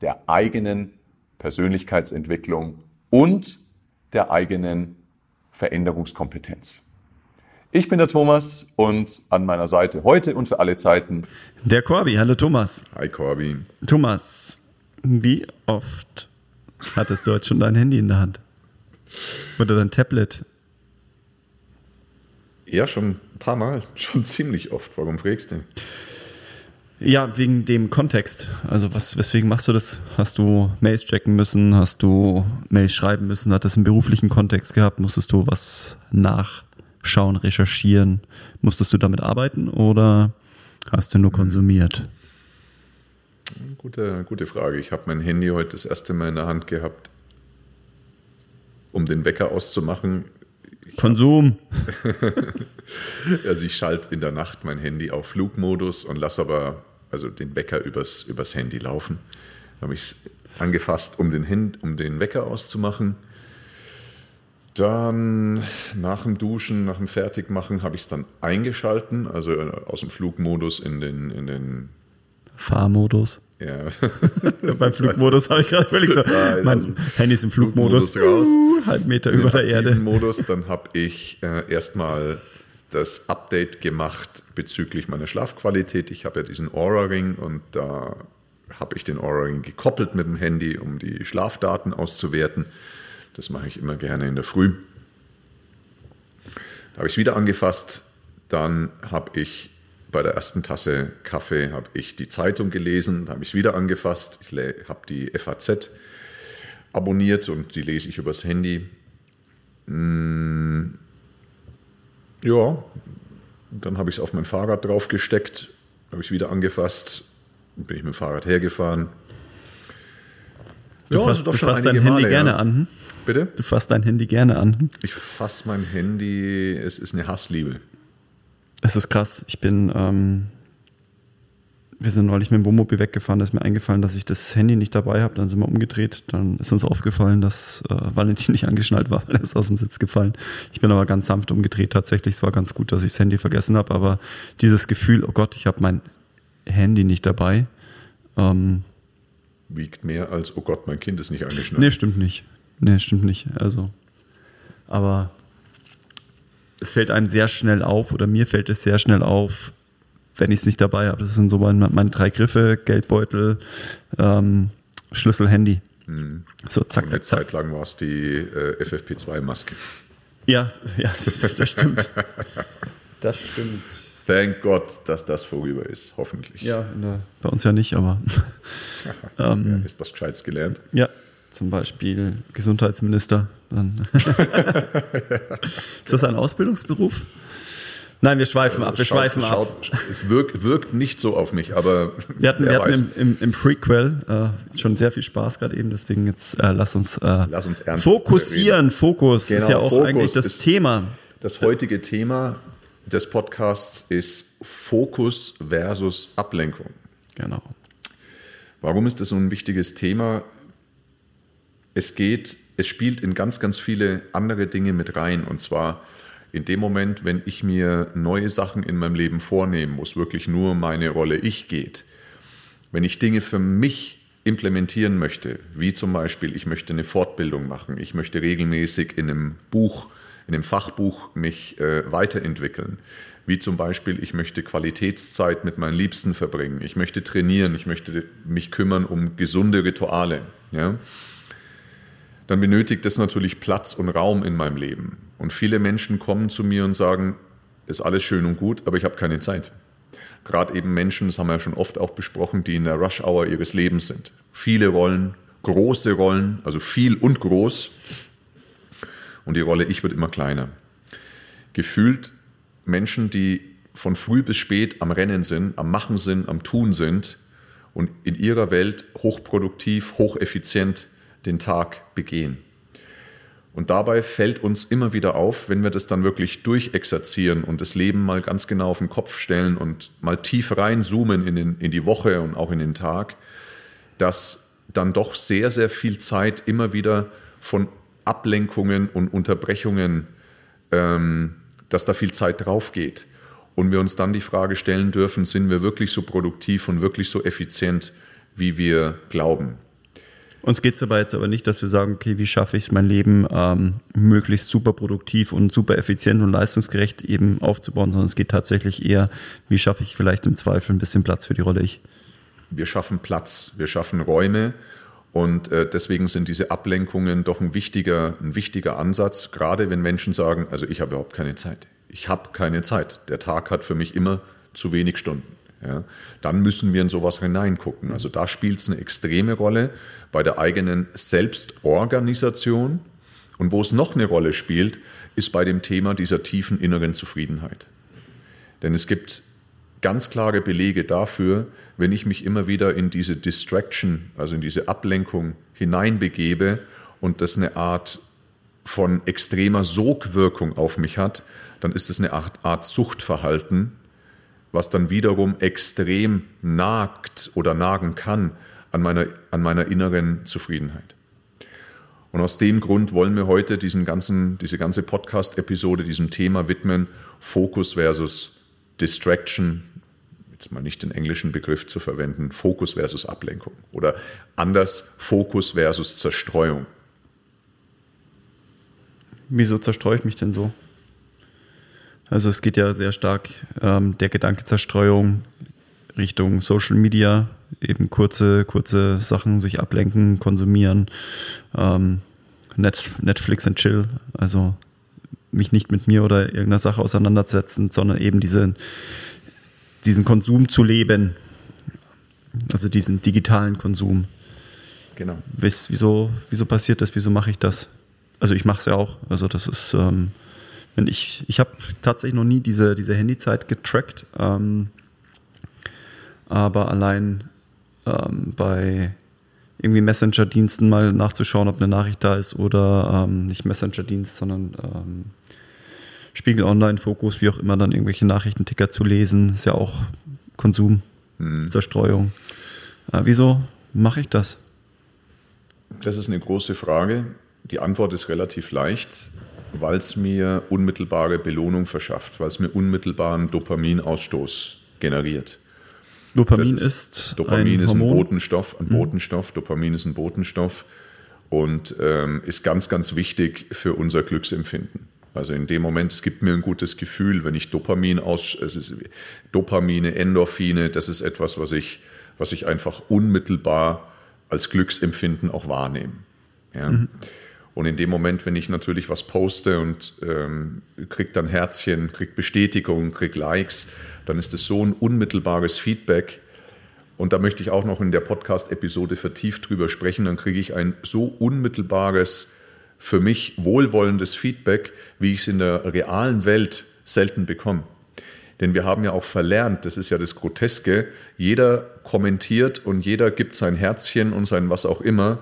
der eigenen Persönlichkeitsentwicklung und der eigenen Veränderungskompetenz. Ich bin der Thomas und an meiner Seite heute und für alle Zeiten der Corby. Hallo Thomas. Hi Corby. Thomas, wie oft hattest du heute schon dein Handy in der Hand? Oder dein Tablet? Ja, schon ein paar Mal. Schon ziemlich oft. Warum fragst du? Ja, wegen dem Kontext. Also was, weswegen machst du das? Hast du Mails checken müssen? Hast du Mails schreiben müssen? Hat das einen beruflichen Kontext gehabt? Musstest du was nachschauen, recherchieren? Musstest du damit arbeiten oder hast du nur konsumiert? Gute, gute Frage. Ich habe mein Handy heute das erste Mal in der Hand gehabt, um den Wecker auszumachen. Konsum. also ich schalte in der Nacht mein Handy auf Flugmodus und lasse aber also den Wecker übers, übers Handy laufen. Da habe ich es angefasst, um den, Hand, um den Wecker auszumachen. Dann nach dem Duschen, nach dem Fertigmachen habe ich es dann eingeschalten, also aus dem Flugmodus in den, in den Fahrmodus. Ja. Beim Flugmodus habe ich gerade überlegt. So, Nein, mein also Handy ist im Flugmodus, Flugmodus raus. Uh, halb Meter über der Erde. Modus, dann habe ich äh, erstmal das Update gemacht bezüglich meiner Schlafqualität. Ich habe ja diesen Aura-Ring und da habe ich den Aura-Ring gekoppelt mit dem Handy, um die Schlafdaten auszuwerten. Das mache ich immer gerne in der Früh. Da habe ich es wieder angefasst. Dann habe ich bei der ersten Tasse Kaffee habe ich die Zeitung gelesen, habe ich es wieder angefasst. Ich habe die FAZ abonniert und die lese ich übers Handy. Mm, ja, dann habe ich es auf mein Fahrrad draufgesteckt, habe ich es wieder angefasst, bin ich mit dem Fahrrad hergefahren. Du ja, fasst, du fasst dein Handy Male, gerne ja. an. Hm? Bitte? Du fasst dein Handy gerne an. Hm? Ich fasse mein Handy, es ist eine Hassliebe. Es ist krass. Ich bin, ähm, wir sind neulich mit dem Wohnmobil weggefahren, da ist mir eingefallen, dass ich das Handy nicht dabei habe. Dann sind wir umgedreht. Dann ist uns aufgefallen, dass äh, Valentin nicht angeschnallt war, weil er ist aus dem Sitz gefallen. Ich bin aber ganz sanft umgedreht. Tatsächlich, es war ganz gut, dass ich das Handy vergessen habe. Aber dieses Gefühl, oh Gott, ich habe mein Handy nicht dabei. Ähm, Wiegt mehr als, oh Gott, mein Kind ist nicht angeschnallt. Nee, stimmt nicht. Nee, stimmt nicht. Also, aber es fällt einem sehr schnell auf oder mir fällt es sehr schnell auf, wenn ich es nicht dabei habe. Das sind so meine, meine drei Griffe, Geldbeutel, ähm, Schlüssel, Handy. Mhm. So, zack, zack, zack. Zeit lang war es die äh, FFP2-Maske. Ja, ja, das, das stimmt. das stimmt. Thank God, dass das vorüber ist, hoffentlich. Ja, der, bei uns ja nicht, aber. ähm, ja, ist was Gescheites gelernt. Ja, zum Beispiel Gesundheitsminister. ist das ein Ausbildungsberuf? Nein, wir schweifen ab. Wir schaut, schweifen schaut, ab. Es wirkt, wirkt, nicht so auf mich, aber. Wir hatten, wir hatten im, im, im, Prequel äh, schon sehr viel Spaß gerade eben, deswegen jetzt äh, lass uns, äh, lass uns ernst fokussieren. Reden. Fokus genau, ist ja auch Fokus eigentlich das Thema. Das heutige Thema des Podcasts ist Fokus versus Ablenkung. Genau. Warum ist das so ein wichtiges Thema? Es geht, es spielt in ganz, ganz viele andere Dinge mit rein. Und zwar in dem Moment, wenn ich mir neue Sachen in meinem Leben vornehme, wo es wirklich nur um meine Rolle ich geht, wenn ich Dinge für mich implementieren möchte, wie zum Beispiel, ich möchte eine Fortbildung machen, ich möchte regelmäßig in einem Buch, in einem Fachbuch mich äh, weiterentwickeln, wie zum Beispiel, ich möchte Qualitätszeit mit meinen Liebsten verbringen, ich möchte trainieren, ich möchte mich kümmern um gesunde Rituale. Ja? Dann benötigt es natürlich Platz und Raum in meinem Leben. Und viele Menschen kommen zu mir und sagen, ist alles schön und gut, aber ich habe keine Zeit. Gerade eben Menschen, das haben wir ja schon oft auch besprochen, die in der Rush-Hour ihres Lebens sind. Viele Rollen, große Rollen, also viel und groß. Und die Rolle Ich wird immer kleiner. Gefühlt Menschen, die von früh bis spät am Rennen sind, am Machen sind, am Tun sind und in ihrer Welt hochproduktiv, hocheffizient den Tag begehen. Und dabei fällt uns immer wieder auf, wenn wir das dann wirklich durchexerzieren und das Leben mal ganz genau auf den Kopf stellen und mal tief reinzoomen in, den, in die Woche und auch in den Tag, dass dann doch sehr, sehr viel Zeit immer wieder von Ablenkungen und Unterbrechungen, ähm, dass da viel Zeit drauf geht. Und wir uns dann die Frage stellen dürfen, sind wir wirklich so produktiv und wirklich so effizient, wie wir glauben? Uns geht es dabei jetzt aber nicht, dass wir sagen, okay, wie schaffe ich es, mein Leben ähm, möglichst super produktiv und super effizient und leistungsgerecht eben aufzubauen, sondern es geht tatsächlich eher, wie schaffe ich vielleicht im Zweifel ein bisschen Platz für die Rolle ich. Wir schaffen Platz, wir schaffen Räume und äh, deswegen sind diese Ablenkungen doch ein wichtiger, ein wichtiger Ansatz, gerade wenn Menschen sagen, also ich habe überhaupt keine Zeit. Ich habe keine Zeit. Der Tag hat für mich immer zu wenig Stunden. Ja, dann müssen wir in sowas hineingucken. Also da spielt es eine extreme Rolle bei der eigenen Selbstorganisation. Und wo es noch eine Rolle spielt, ist bei dem Thema dieser tiefen inneren Zufriedenheit. Denn es gibt ganz klare Belege dafür, wenn ich mich immer wieder in diese Distraction, also in diese Ablenkung hineinbegebe und das eine Art von extremer Sogwirkung auf mich hat, dann ist es eine Art Suchtverhalten, was dann wiederum extrem nagt oder nagen kann an meiner, an meiner inneren Zufriedenheit. Und aus dem Grund wollen wir heute diesen ganzen, diese ganze Podcast-Episode diesem Thema widmen, Fokus versus Distraction, jetzt mal nicht den englischen Begriff zu verwenden, Fokus versus Ablenkung oder anders Fokus versus Zerstreuung. Wieso zerstreue ich mich denn so? Also es geht ja sehr stark ähm, der Gedanke Zerstreuung Richtung Social Media, eben kurze, kurze Sachen sich ablenken, konsumieren, ähm, Netflix and Chill, also mich nicht mit mir oder irgendeiner Sache auseinandersetzen, sondern eben diese, diesen Konsum zu leben, also diesen digitalen Konsum. Genau. Wieso, wieso passiert das? Wieso mache ich das? Also ich mache es ja auch. Also das ist ähm, wenn ich, ich habe tatsächlich noch nie diese, diese Handyzeit getrackt, ähm, aber allein ähm, bei irgendwie Messenger-Diensten mal nachzuschauen, ob eine Nachricht da ist oder ähm, nicht Messenger-Dienst, sondern ähm, Spiegel Online-Fokus, wie auch immer, dann irgendwelche Nachrichtenticker zu lesen, ist ja auch Konsum, hm. Zerstreuung. Äh, wieso mache ich das? Das ist eine große Frage. Die Antwort ist relativ leicht weil es mir unmittelbare Belohnung verschafft, weil es mir unmittelbaren Dopaminausstoß generiert. Dopamin ist, ist, Dopamin ein ist ein Botenstoff, ein mhm. Botenstoff. Dopamin ist ein Botenstoff und ähm, ist ganz, ganz wichtig für unser Glücksempfinden. Also in dem Moment, es gibt mir ein gutes Gefühl, wenn ich Dopamin aus, es ist Dopamine, Endorphine, das ist etwas, was ich, was ich einfach unmittelbar als Glücksempfinden auch wahrnehme. Ja. Mhm. Und in dem Moment, wenn ich natürlich was poste und ähm, kriege dann Herzchen, kriege Bestätigung, kriege Likes, dann ist das so ein unmittelbares Feedback. Und da möchte ich auch noch in der Podcast-Episode vertieft drüber sprechen. Dann kriege ich ein so unmittelbares, für mich wohlwollendes Feedback, wie ich es in der realen Welt selten bekomme. Denn wir haben ja auch verlernt, das ist ja das Groteske, jeder kommentiert und jeder gibt sein Herzchen und sein was auch immer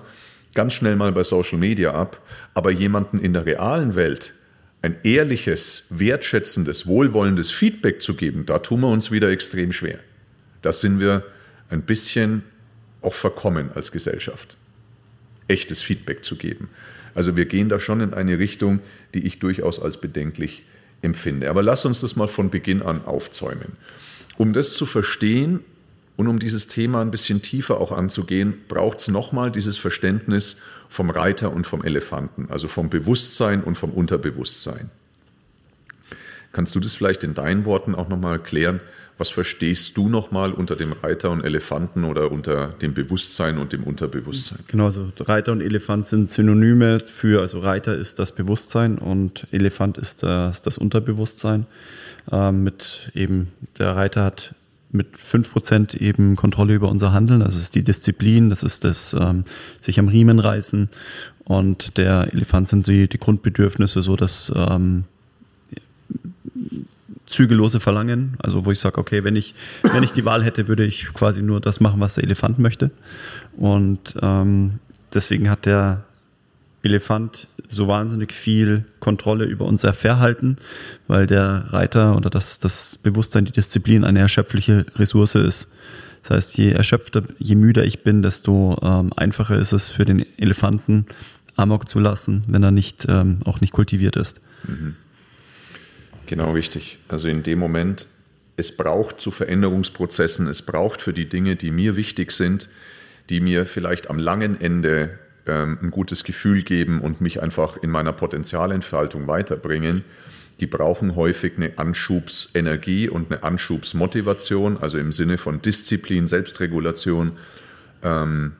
ganz schnell mal bei Social Media ab, aber jemanden in der realen Welt ein ehrliches, wertschätzendes, wohlwollendes Feedback zu geben, da tun wir uns wieder extrem schwer. Da sind wir ein bisschen auch verkommen als Gesellschaft, echtes Feedback zu geben. Also wir gehen da schon in eine Richtung, die ich durchaus als bedenklich empfinde. Aber lass uns das mal von Beginn an aufzäumen. Um das zu verstehen, und um dieses Thema ein bisschen tiefer auch anzugehen, braucht es nochmal dieses Verständnis vom Reiter und vom Elefanten, also vom Bewusstsein und vom Unterbewusstsein. Kannst du das vielleicht in deinen Worten auch nochmal erklären? Was verstehst du nochmal unter dem Reiter und Elefanten oder unter dem Bewusstsein und dem Unterbewusstsein? Genau, also Reiter und Elefant sind Synonyme für, also Reiter ist das Bewusstsein und Elefant ist das, das Unterbewusstsein. Ähm, mit eben, der Reiter hat mit 5% eben Kontrolle über unser Handeln. Das ist die Disziplin, das ist das ähm, sich am Riemen reißen. Und der Elefant sind die, die Grundbedürfnisse, so dass ähm, zügellose Verlangen, also wo ich sage, okay, wenn ich, wenn ich die Wahl hätte, würde ich quasi nur das machen, was der Elefant möchte. Und ähm, deswegen hat der Elefant so wahnsinnig viel Kontrolle über unser Verhalten, weil der Reiter oder das, das Bewusstsein, die Disziplin eine erschöpfliche Ressource ist. Das heißt, je erschöpfter, je müder ich bin, desto ähm, einfacher ist es für den Elefanten, Amok zu lassen, wenn er nicht, ähm, auch nicht kultiviert ist. Mhm. Genau richtig. Also in dem Moment, es braucht zu Veränderungsprozessen, es braucht für die Dinge, die mir wichtig sind, die mir vielleicht am langen Ende ähm, ein gutes Gefühl geben und mich einfach in meiner Potenzialentfaltung weiterbringen, die brauchen häufig eine Anschubsenergie und eine Anschubsmotivation, also im Sinne von Disziplin, Selbstregulation. Ähm,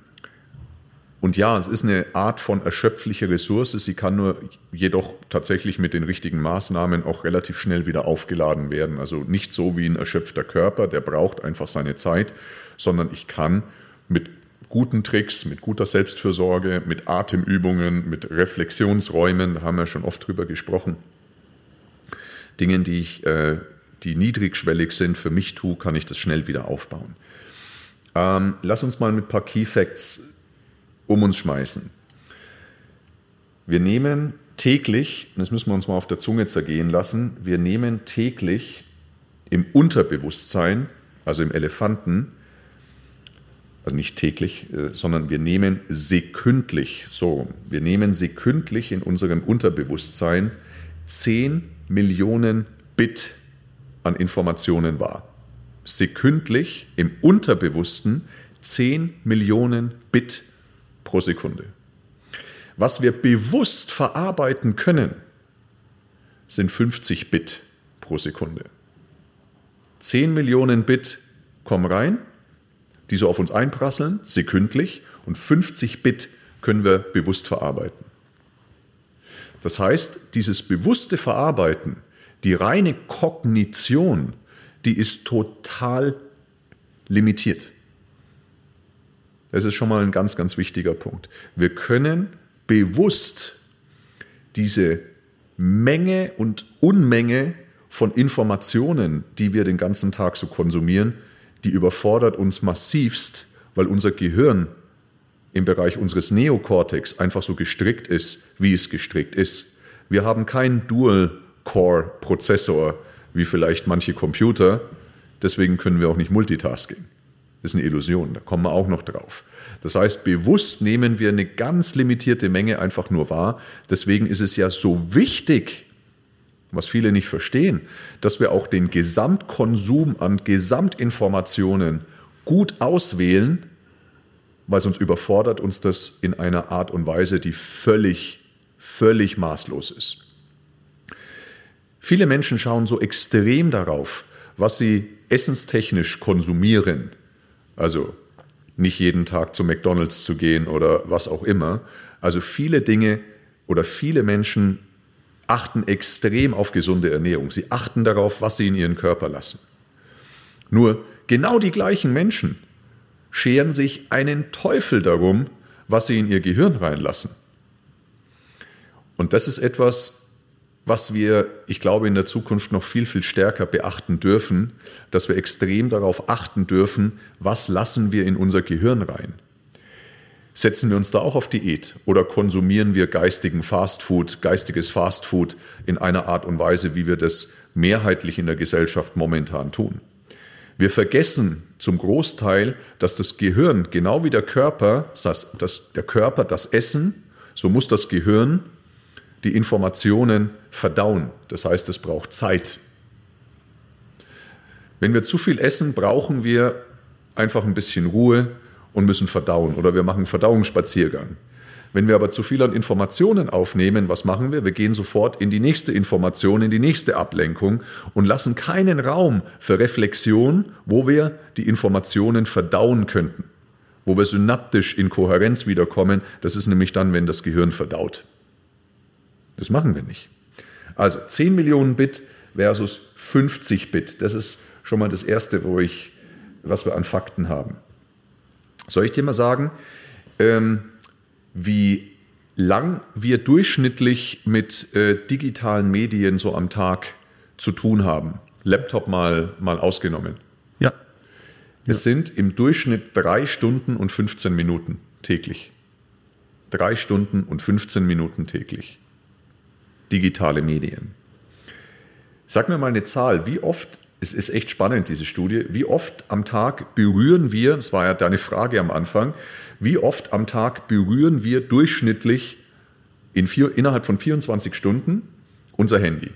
und ja, es ist eine Art von erschöpflicher Ressource. Sie kann nur jedoch tatsächlich mit den richtigen Maßnahmen auch relativ schnell wieder aufgeladen werden. Also nicht so wie ein erschöpfter Körper, der braucht einfach seine Zeit, sondern ich kann mit guten Tricks, mit guter Selbstfürsorge, mit Atemübungen, mit Reflexionsräumen, da haben wir schon oft drüber gesprochen, Dingen, die ich, äh, die niedrigschwellig sind, für mich tue, kann ich das schnell wieder aufbauen. Ähm, lass uns mal mit ein paar Key Facts um uns schmeißen. Wir nehmen täglich, das müssen wir uns mal auf der Zunge zergehen lassen, wir nehmen täglich im Unterbewusstsein, also im Elefanten, also nicht täglich, äh, sondern wir nehmen sekündlich, so, wir nehmen sekündlich in unserem Unterbewusstsein 10 Millionen Bit an Informationen wahr. Sekündlich im Unterbewussten 10 Millionen Bit pro Sekunde. Was wir bewusst verarbeiten können, sind 50 Bit pro Sekunde. 10 Millionen Bit kommen rein, die so auf uns einprasseln, sekündlich, und 50 Bit können wir bewusst verarbeiten. Das heißt, dieses bewusste Verarbeiten, die reine Kognition, die ist total limitiert. Das ist schon mal ein ganz, ganz wichtiger Punkt. Wir können bewusst diese Menge und Unmenge von Informationen, die wir den ganzen Tag so konsumieren, die überfordert uns massivst, weil unser Gehirn im Bereich unseres Neokortex einfach so gestrickt ist, wie es gestrickt ist. Wir haben keinen Dual-Core-Prozessor wie vielleicht manche Computer, deswegen können wir auch nicht Multitasking ist eine Illusion, da kommen wir auch noch drauf. Das heißt, bewusst nehmen wir eine ganz limitierte Menge einfach nur wahr. Deswegen ist es ja so wichtig, was viele nicht verstehen, dass wir auch den Gesamtkonsum an Gesamtinformationen gut auswählen, weil sonst überfordert uns das in einer Art und Weise, die völlig, völlig maßlos ist. Viele Menschen schauen so extrem darauf, was sie essenstechnisch konsumieren, also nicht jeden Tag zu McDonald's zu gehen oder was auch immer. Also viele Dinge oder viele Menschen achten extrem auf gesunde Ernährung. Sie achten darauf, was sie in ihren Körper lassen. Nur genau die gleichen Menschen scheren sich einen Teufel darum, was sie in ihr Gehirn reinlassen. Und das ist etwas, was wir, ich glaube, in der Zukunft noch viel, viel stärker beachten dürfen, dass wir extrem darauf achten dürfen, was lassen wir in unser Gehirn rein. Setzen wir uns da auch auf Diät oder konsumieren wir geistigen Fastfood, geistiges Fastfood in einer Art und Weise, wie wir das mehrheitlich in der Gesellschaft momentan tun? Wir vergessen zum Großteil, dass das Gehirn, genau wie der Körper, das, das, der Körper das Essen, so muss das Gehirn die Informationen verdauen. Das heißt, es braucht Zeit. Wenn wir zu viel essen, brauchen wir einfach ein bisschen Ruhe und müssen verdauen oder wir machen Verdauungsspaziergang. Wenn wir aber zu viel an Informationen aufnehmen, was machen wir? Wir gehen sofort in die nächste Information, in die nächste Ablenkung und lassen keinen Raum für Reflexion, wo wir die Informationen verdauen könnten, wo wir synaptisch in Kohärenz wiederkommen. Das ist nämlich dann, wenn das Gehirn verdaut. Das machen wir nicht. Also 10 Millionen Bit versus 50 Bit. Das ist schon mal das Erste, wo ich, was wir an Fakten haben. Soll ich dir mal sagen, ähm, wie lang wir durchschnittlich mit äh, digitalen Medien so am Tag zu tun haben? Laptop mal, mal ausgenommen. Ja. Es sind im Durchschnitt drei Stunden und 15 Minuten täglich. Drei Stunden und 15 Minuten täglich. Digitale Medien. Sag mir mal eine Zahl, wie oft, es ist echt spannend, diese Studie, wie oft am Tag berühren wir, das war ja deine Frage am Anfang, wie oft am Tag berühren wir durchschnittlich in vier, innerhalb von 24 Stunden unser Handy?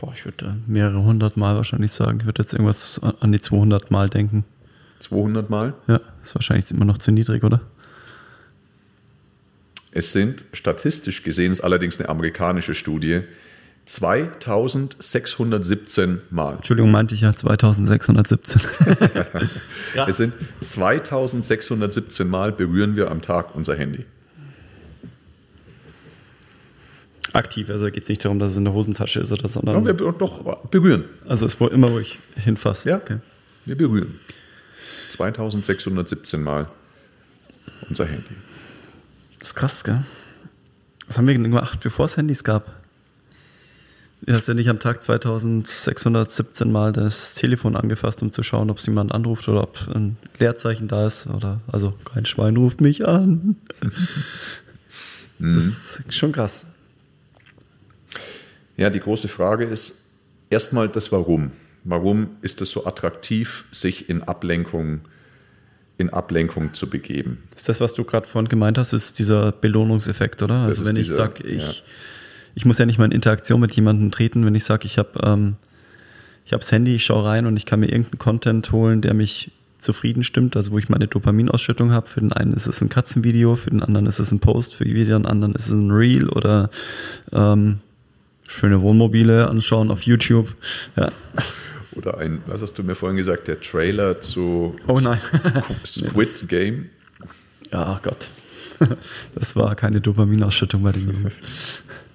Boah, ich würde mehrere hundert Mal wahrscheinlich sagen. Ich würde jetzt irgendwas an die 200 Mal denken. 200 Mal? Ja, ist wahrscheinlich immer noch zu niedrig, oder? Es sind statistisch gesehen, ist allerdings eine amerikanische Studie, 2617 Mal. Entschuldigung, meinte ich ja 2617. es sind 2617 Mal berühren wir am Tag unser Handy. Aktiv, also geht es nicht darum, dass es in der Hosentasche ist oder sondern. Ja, wir doch berühren. Also es ist immer, wo ich hinfasse. Ja, okay. wir berühren. 2617 Mal unser Handy. Das ist krass, gell? Was haben wir gemacht, bevor es Handys gab? Du hast ja nicht am Tag 2617 Mal das Telefon angefasst, um zu schauen, ob es jemand anruft oder ob ein Leerzeichen da ist. Oder also kein Schwein ruft mich an. Das ist schon krass. Ja, die große Frage ist erstmal das Warum. Warum ist es so attraktiv, sich in Ablenkung, in Ablenkung zu begeben? Ist das, was du gerade vorhin gemeint hast, ist dieser Belohnungseffekt, oder? Das also wenn dieser, ich sage, ich, ja. Ich muss ja nicht mal in Interaktion mit jemandem treten, wenn ich sage, ich habe ähm, ich habe das Handy, ich schaue rein und ich kann mir irgendeinen Content holen, der mich zufrieden stimmt, also wo ich meine Dopaminausschüttung habe. Für den einen ist es ein Katzenvideo, für den anderen ist es ein Post, für den anderen ist es ein Reel oder ähm, schöne Wohnmobile anschauen auf YouTube. Ja. Oder ein, was hast du mir vorhin gesagt, der Trailer zu oh nein. Squid Game? Ja, Gott. Das war keine Dopaminausschüttung bei den Jungs.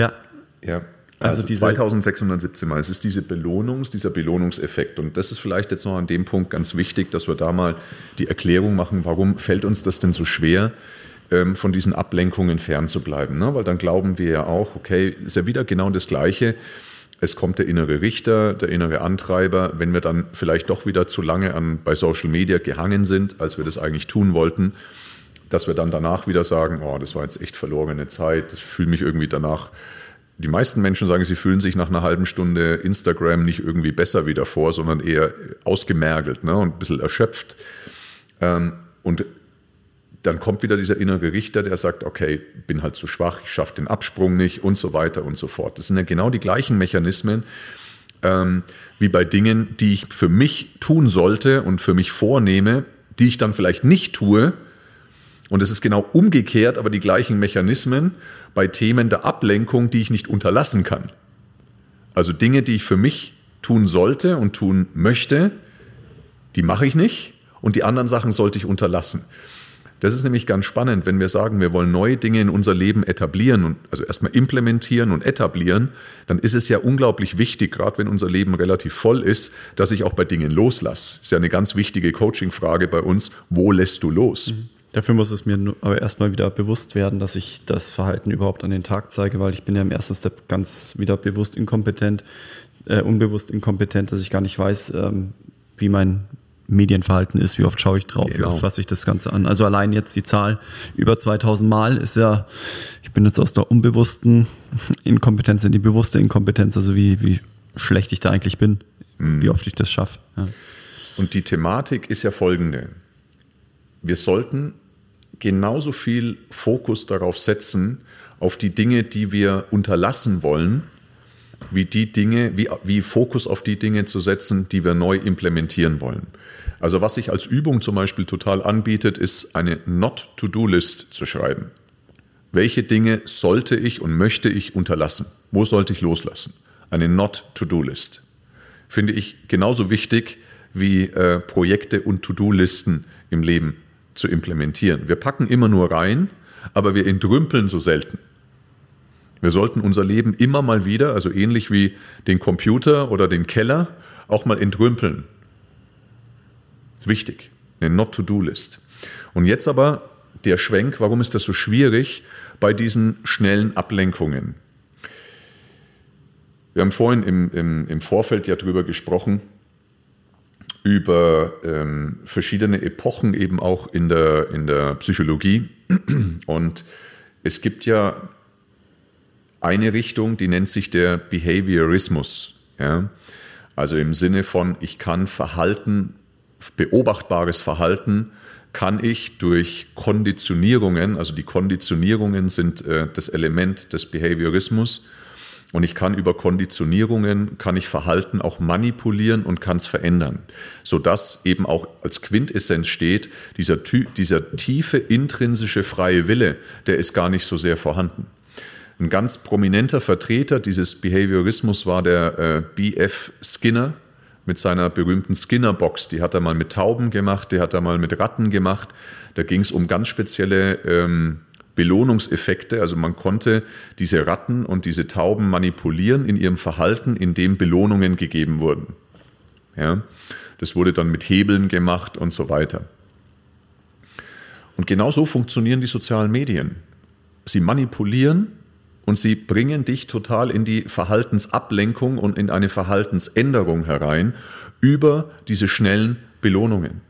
Ja. Ja. Also, also 2617 Mal. Es ist diese Belohnung, dieser Belohnungseffekt. Und das ist vielleicht jetzt noch an dem Punkt ganz wichtig, dass wir da mal die Erklärung machen, warum fällt uns das denn so schwer, ähm, von diesen Ablenkungen fernzubleiben. Ne? Weil dann glauben wir ja auch, okay, ist ja wieder genau das Gleiche. Es kommt der innere Richter, der innere Antreiber. Wenn wir dann vielleicht doch wieder zu lange an, bei Social Media gehangen sind, als wir das eigentlich tun wollten, dass wir dann danach wieder sagen, oh, das war jetzt echt verlorene Zeit, ich fühle mich irgendwie danach. Die meisten Menschen sagen, sie fühlen sich nach einer halben Stunde Instagram nicht irgendwie besser wie davor, sondern eher ausgemergelt ne, und ein bisschen erschöpft. Ähm, und dann kommt wieder dieser innere Richter, der sagt, okay, bin halt zu schwach, ich schaffe den Absprung nicht und so weiter und so fort. Das sind ja genau die gleichen Mechanismen ähm, wie bei Dingen, die ich für mich tun sollte und für mich vornehme, die ich dann vielleicht nicht tue. Und es ist genau umgekehrt, aber die gleichen Mechanismen bei Themen der Ablenkung, die ich nicht unterlassen kann. Also Dinge, die ich für mich tun sollte und tun möchte, die mache ich nicht und die anderen Sachen sollte ich unterlassen. Das ist nämlich ganz spannend, wenn wir sagen, wir wollen neue Dinge in unser Leben etablieren und also erstmal implementieren und etablieren, dann ist es ja unglaublich wichtig, gerade wenn unser Leben relativ voll ist, dass ich auch bei Dingen loslasse. Ist ja eine ganz wichtige Coaching-Frage bei uns. Wo lässt du los? Mhm. Dafür muss es mir aber erstmal wieder bewusst werden, dass ich das Verhalten überhaupt an den Tag zeige, weil ich bin ja im ersten Step ganz wieder bewusst inkompetent, äh, unbewusst inkompetent, dass ich gar nicht weiß, ähm, wie mein Medienverhalten ist, wie oft schaue ich drauf, genau. wie oft fasse ich das Ganze an. Also allein jetzt die Zahl über 2000 Mal ist ja, ich bin jetzt aus der unbewussten Inkompetenz in die bewusste Inkompetenz, also wie, wie schlecht ich da eigentlich bin, mhm. wie oft ich das schaffe. Ja. Und die Thematik ist ja folgende. Wir sollten genauso viel Fokus darauf setzen, auf die Dinge, die wir unterlassen wollen, wie die Dinge, wie, wie Fokus auf die Dinge zu setzen, die wir neu implementieren wollen. Also was sich als Übung zum Beispiel total anbietet, ist eine Not-to-Do-List zu schreiben. Welche Dinge sollte ich und möchte ich unterlassen? Wo sollte ich loslassen? Eine Not-to-Do-List. Finde ich genauso wichtig wie äh, Projekte und To-Do-Listen im Leben zu implementieren. Wir packen immer nur rein, aber wir entrümpeln so selten. Wir sollten unser Leben immer mal wieder, also ähnlich wie den Computer oder den Keller, auch mal entrümpeln. Ist wichtig. Eine Not-to-Do-List. Und jetzt aber der Schwenk, warum ist das so schwierig bei diesen schnellen Ablenkungen? Wir haben vorhin im, im, im Vorfeld ja drüber gesprochen, über ähm, verschiedene Epochen eben auch in der, in der Psychologie. Und es gibt ja eine Richtung, die nennt sich der Behaviorismus. Ja? Also im Sinne von, ich kann Verhalten, beobachtbares Verhalten, kann ich durch Konditionierungen, also die Konditionierungen sind äh, das Element des Behaviorismus, und ich kann über Konditionierungen, kann ich Verhalten auch manipulieren und kann es verändern, sodass eben auch als Quintessenz steht, dieser, dieser tiefe intrinsische freie Wille, der ist gar nicht so sehr vorhanden. Ein ganz prominenter Vertreter dieses Behaviorismus war der äh, B.F. Skinner mit seiner berühmten Skinner-Box. Die hat er mal mit Tauben gemacht, die hat er mal mit Ratten gemacht. Da ging es um ganz spezielle ähm, Belohnungseffekte. Also man konnte diese Ratten und diese Tauben manipulieren in ihrem Verhalten, indem Belohnungen gegeben wurden. Ja, das wurde dann mit Hebeln gemacht und so weiter. Und genau so funktionieren die sozialen Medien. Sie manipulieren und sie bringen dich total in die Verhaltensablenkung und in eine Verhaltensänderung herein über diese schnellen Belohnungen.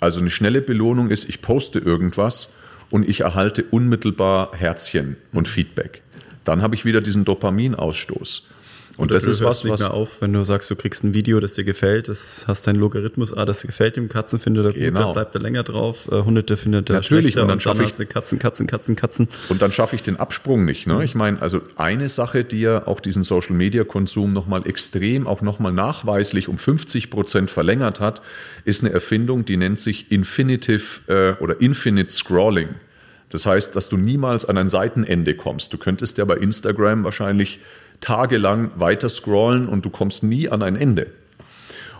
Also eine schnelle Belohnung ist, ich poste irgendwas und ich erhalte unmittelbar Herzchen und Feedback. Dann habe ich wieder diesen Dopaminausstoß. Und das ist was, was. auf, wenn du sagst, du kriegst ein Video, das dir gefällt, das hast deinen Logarithmus, ah, das gefällt dem Katzen, findet er genau. gut, bleibt er länger drauf, äh, Hunderte findet er Natürlich, und dann schaffe ich Katzen, Katzen, Katzen, Katzen. Und dann schaffe ich den Absprung nicht. Ne? Ich meine, also eine Sache, die ja auch diesen Social Media Konsum nochmal extrem, auch nochmal nachweislich um 50 Prozent verlängert hat, ist eine Erfindung, die nennt sich Infinitive äh, oder Infinite Scrolling. Das heißt, dass du niemals an ein Seitenende kommst. Du könntest ja bei Instagram wahrscheinlich tagelang weiter scrollen und du kommst nie an ein Ende.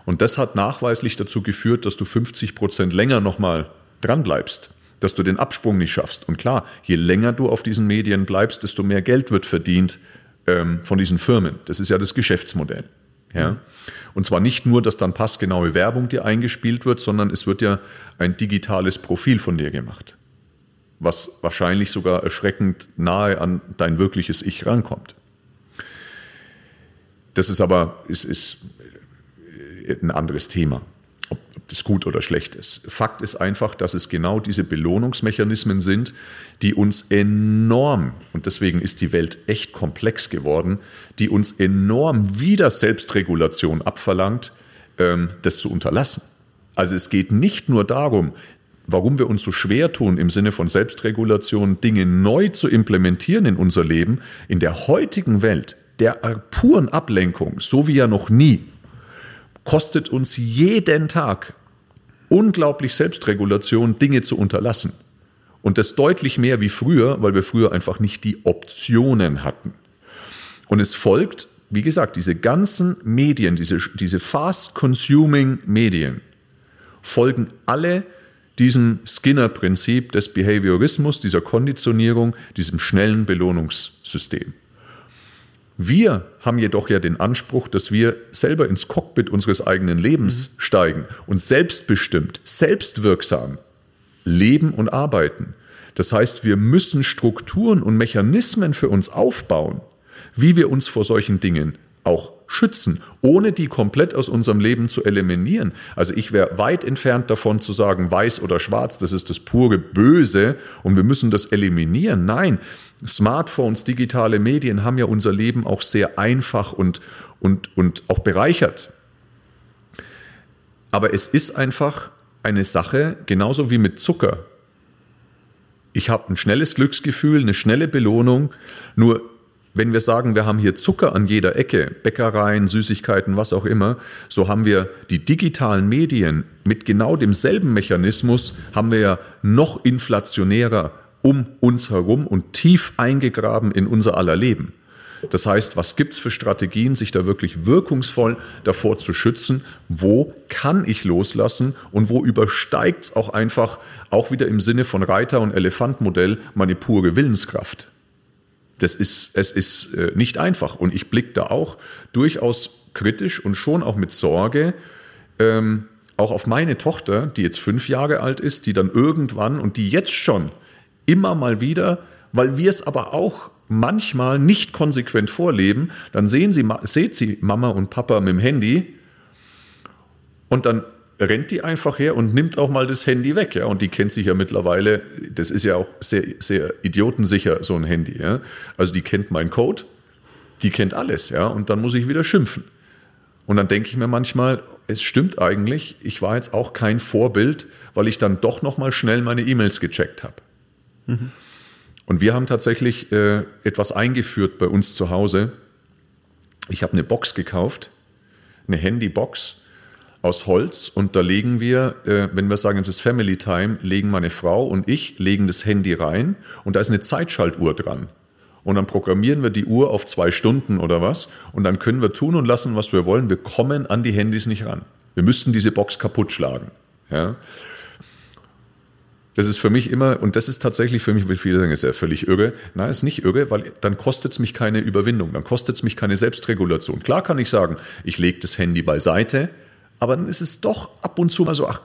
Und das hat nachweislich dazu geführt, dass du 50 Prozent länger nochmal dran bleibst, dass du den Absprung nicht schaffst. Und klar, je länger du auf diesen Medien bleibst, desto mehr Geld wird verdient ähm, von diesen Firmen. Das ist ja das Geschäftsmodell. Ja? Und zwar nicht nur, dass dann passgenaue Werbung dir eingespielt wird, sondern es wird ja ein digitales Profil von dir gemacht, was wahrscheinlich sogar erschreckend nahe an dein wirkliches Ich rankommt. Das ist aber ist, ist ein anderes Thema, ob, ob das gut oder schlecht ist. Fakt ist einfach, dass es genau diese Belohnungsmechanismen sind, die uns enorm, und deswegen ist die Welt echt komplex geworden, die uns enorm wieder Selbstregulation abverlangt, ähm, das zu unterlassen. Also es geht nicht nur darum, warum wir uns so schwer tun, im Sinne von Selbstregulation Dinge neu zu implementieren in unser Leben. In der heutigen Welt der puren Ablenkung, so wie ja noch nie, kostet uns jeden Tag unglaublich Selbstregulation, Dinge zu unterlassen. Und das deutlich mehr wie früher, weil wir früher einfach nicht die Optionen hatten. Und es folgt, wie gesagt, diese ganzen Medien, diese, diese fast-consuming Medien, folgen alle diesem Skinner-Prinzip des Behaviorismus, dieser Konditionierung, diesem schnellen Belohnungssystem. Wir haben jedoch ja den Anspruch, dass wir selber ins Cockpit unseres eigenen Lebens mhm. steigen und selbstbestimmt, selbstwirksam leben und arbeiten. Das heißt, wir müssen Strukturen und Mechanismen für uns aufbauen, wie wir uns vor solchen Dingen auch schützen, ohne die komplett aus unserem Leben zu eliminieren. Also ich wäre weit entfernt davon zu sagen, weiß oder schwarz, das ist das pure Böse und wir müssen das eliminieren. Nein, Smartphones, digitale Medien haben ja unser Leben auch sehr einfach und, und, und auch bereichert. Aber es ist einfach eine Sache, genauso wie mit Zucker. Ich habe ein schnelles Glücksgefühl, eine schnelle Belohnung, nur wenn wir sagen, wir haben hier Zucker an jeder Ecke, Bäckereien, Süßigkeiten, was auch immer, so haben wir die digitalen Medien mit genau demselben Mechanismus, haben wir ja noch inflationärer um uns herum und tief eingegraben in unser aller Leben. Das heißt, was gibt es für Strategien, sich da wirklich wirkungsvoll davor zu schützen? Wo kann ich loslassen und wo übersteigt es auch einfach, auch wieder im Sinne von Reiter- und Elefantmodell, meine pure Willenskraft? Das ist, es ist äh, nicht einfach. Und ich blicke da auch durchaus kritisch und schon auch mit Sorge ähm, auch auf meine Tochter, die jetzt fünf Jahre alt ist, die dann irgendwann und die jetzt schon immer mal wieder, weil wir es aber auch manchmal nicht konsequent vorleben, dann sehen sie, seht sie Mama und Papa mit dem Handy und dann rennt die einfach her und nimmt auch mal das Handy weg. Ja? Und die kennt sich ja mittlerweile, das ist ja auch sehr, sehr idiotensicher, so ein Handy. Ja? Also die kennt meinen Code, die kennt alles, ja, und dann muss ich wieder schimpfen. Und dann denke ich mir manchmal, es stimmt eigentlich, ich war jetzt auch kein Vorbild, weil ich dann doch noch mal schnell meine E-Mails gecheckt habe. Und wir haben tatsächlich äh, etwas eingeführt bei uns zu Hause. Ich habe eine Box gekauft, eine Handybox aus Holz und da legen wir, äh, wenn wir sagen, es ist Family Time, legen meine Frau und ich legen das Handy rein und da ist eine Zeitschaltuhr dran. Und dann programmieren wir die Uhr auf zwei Stunden oder was und dann können wir tun und lassen, was wir wollen. Wir kommen an die Handys nicht ran. Wir müssten diese Box kaputt schlagen. Ja? Das ist für mich immer, und das ist tatsächlich für mich, wie viele sagen, ist ja völlig irre. Nein, ist nicht irre, weil dann kostet es mich keine Überwindung, dann kostet es mich keine Selbstregulation. Klar kann ich sagen, ich lege das Handy beiseite, aber dann ist es doch ab und zu mal so, ach,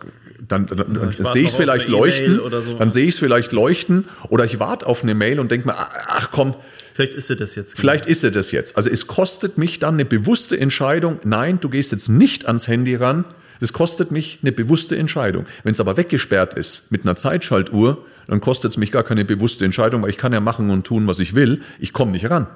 dann, dann, dann sehe ich es vielleicht leuchten, so. dann sehe ich es vielleicht leuchten oder ich warte auf eine Mail und denke mir, ach komm, Vielleicht ist sie das jetzt. Genau. Vielleicht ist sie das jetzt. Also es kostet mich dann eine bewusste Entscheidung, nein, du gehst jetzt nicht ans Handy ran. Es kostet mich eine bewusste Entscheidung. Wenn es aber weggesperrt ist mit einer Zeitschaltuhr, dann kostet es mich gar keine bewusste Entscheidung, weil ich kann ja machen und tun, was ich will. Ich komme nicht ran.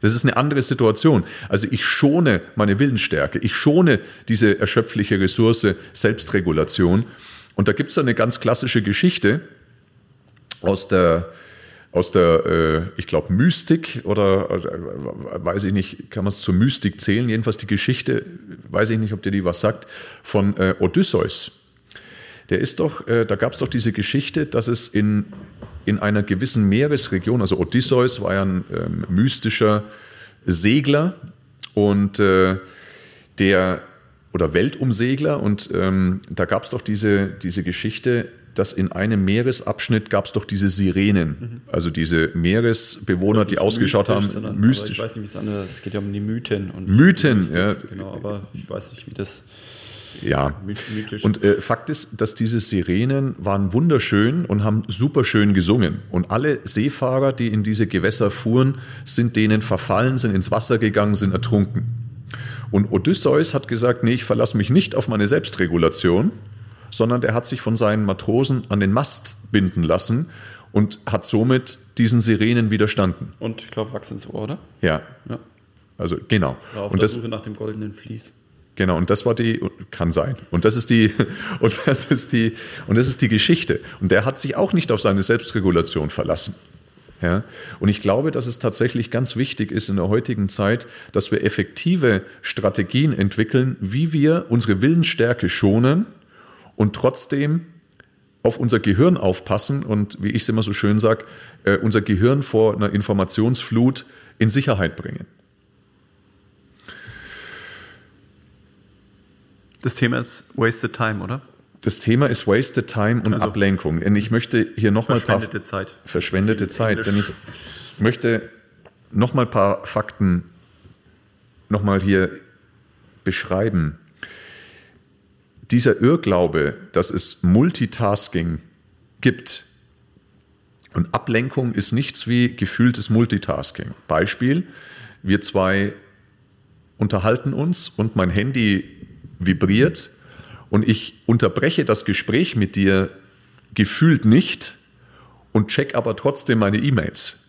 Das ist eine andere Situation. Also ich schone meine Willensstärke, ich schone diese erschöpfliche Ressource Selbstregulation. Und da gibt es eine ganz klassische Geschichte aus der, aus der, äh, ich glaube, Mystik oder äh, weiß ich nicht, kann man es zur Mystik zählen? Jedenfalls die Geschichte, weiß ich nicht, ob dir die was sagt, von äh, Odysseus. Der ist doch, äh, da gab es doch diese Geschichte, dass es in in einer gewissen Meeresregion, also Odysseus war ja ein ähm, mystischer Segler und äh, der oder Weltumsegler und ähm, da gab es doch diese, diese Geschichte, dass in einem Meeresabschnitt gab es doch diese Sirenen, mhm. also diese Meeresbewohner, die ausgeschaut haben, sondern, mystisch. Ich weiß nicht, wie es anders ist. Es geht ja um die Mythen. Und Mythen, ja. Genau, aber ich weiß nicht, wie das ja. Mythisch. Und äh, Fakt ist, dass diese Sirenen waren wunderschön und haben super schön gesungen. Und alle Seefahrer, die in diese Gewässer fuhren, sind denen verfallen, sind ins Wasser gegangen, sind ertrunken. Und Odysseus hat gesagt, nee, ich verlasse mich nicht auf meine Selbstregulation, sondern der hat sich von seinen Matrosen an den Mast binden lassen und hat somit diesen Sirenen widerstanden. Und ich glaube, wachs ins Ohr, oder? Ja. ja. Also genau. War auf und der Suche nach dem goldenen Vlies. Genau, und das war die, kann sein. Und das ist die, und das ist die, und das ist die Geschichte. Und der hat sich auch nicht auf seine Selbstregulation verlassen. Ja? Und ich glaube, dass es tatsächlich ganz wichtig ist in der heutigen Zeit, dass wir effektive Strategien entwickeln, wie wir unsere Willensstärke schonen und trotzdem auf unser Gehirn aufpassen und, wie ich es immer so schön sage, äh, unser Gehirn vor einer Informationsflut in Sicherheit bringen. Das Thema ist Wasted Time, oder? Das Thema ist Wasted Time und also, Ablenkung. Und ich möchte hier nochmal verschwendete paar, Zeit. Verschwendete Zeit, denn ich möchte nochmal ein paar Fakten nochmal hier beschreiben. Dieser Irrglaube, dass es Multitasking gibt und Ablenkung ist nichts wie gefühltes Multitasking. Beispiel, wir zwei unterhalten uns und mein Handy vibriert und ich unterbreche das Gespräch mit dir gefühlt nicht und check aber trotzdem meine E-Mails.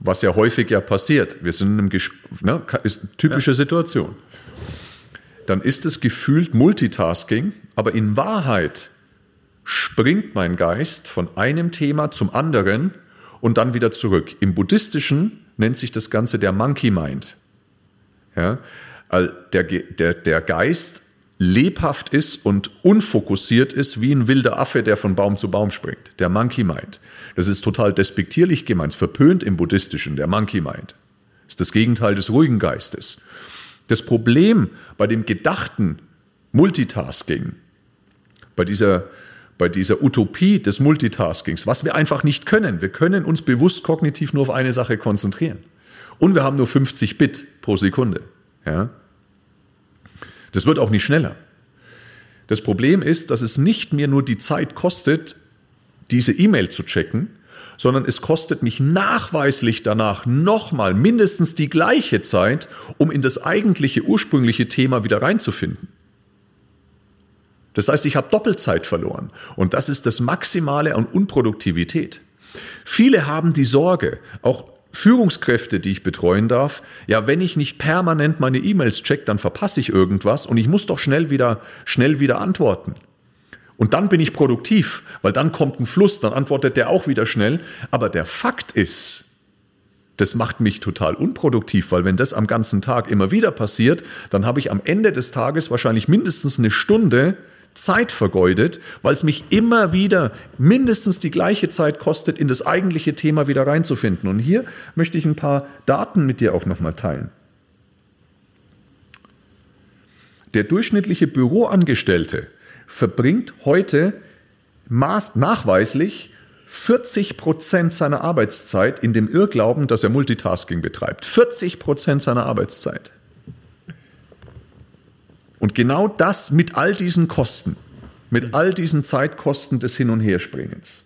Was ja häufig ja passiert. Wir sind in einem Gespräch, ne, ist typische ja. Situation. Dann ist es gefühlt Multitasking, aber in Wahrheit springt mein Geist von einem Thema zum anderen und dann wieder zurück. Im Buddhistischen nennt sich das Ganze der Monkey Mind. Ja? der, der, der Geist lebhaft ist und unfokussiert ist, wie ein wilder Affe, der von Baum zu Baum springt. Der Monkey Mind. Das ist total despektierlich gemeint, verpönt im Buddhistischen, der Monkey Mind. Das ist das Gegenteil des ruhigen Geistes. Das Problem bei dem gedachten Multitasking, bei dieser, bei dieser Utopie des Multitaskings, was wir einfach nicht können, wir können uns bewusst kognitiv nur auf eine Sache konzentrieren. Und wir haben nur 50 Bit pro Sekunde. Ja? Das wird auch nicht schneller. Das Problem ist, dass es nicht mehr nur die Zeit kostet, diese E-Mail zu checken, sondern es kostet mich nachweislich danach nochmal mindestens die gleiche Zeit, um in das eigentliche ursprüngliche Thema wieder reinzufinden. Das heißt, ich habe Doppelzeit verloren. Und das ist das Maximale an Unproduktivität. Viele haben die Sorge, auch Führungskräfte, die ich betreuen darf, ja, wenn ich nicht permanent meine E-Mails check, dann verpasse ich irgendwas und ich muss doch schnell wieder, schnell wieder antworten. Und dann bin ich produktiv, weil dann kommt ein Fluss, dann antwortet der auch wieder schnell. Aber der Fakt ist, das macht mich total unproduktiv, weil wenn das am ganzen Tag immer wieder passiert, dann habe ich am Ende des Tages wahrscheinlich mindestens eine Stunde Zeit vergeudet, weil es mich immer wieder mindestens die gleiche Zeit kostet, in das eigentliche Thema wieder reinzufinden. Und hier möchte ich ein paar Daten mit dir auch nochmal teilen. Der durchschnittliche Büroangestellte verbringt heute maß nachweislich 40 Prozent seiner Arbeitszeit in dem Irrglauben, dass er Multitasking betreibt. 40 Prozent seiner Arbeitszeit. Und genau das mit all diesen Kosten, mit all diesen Zeitkosten des Hin- und Herspringens.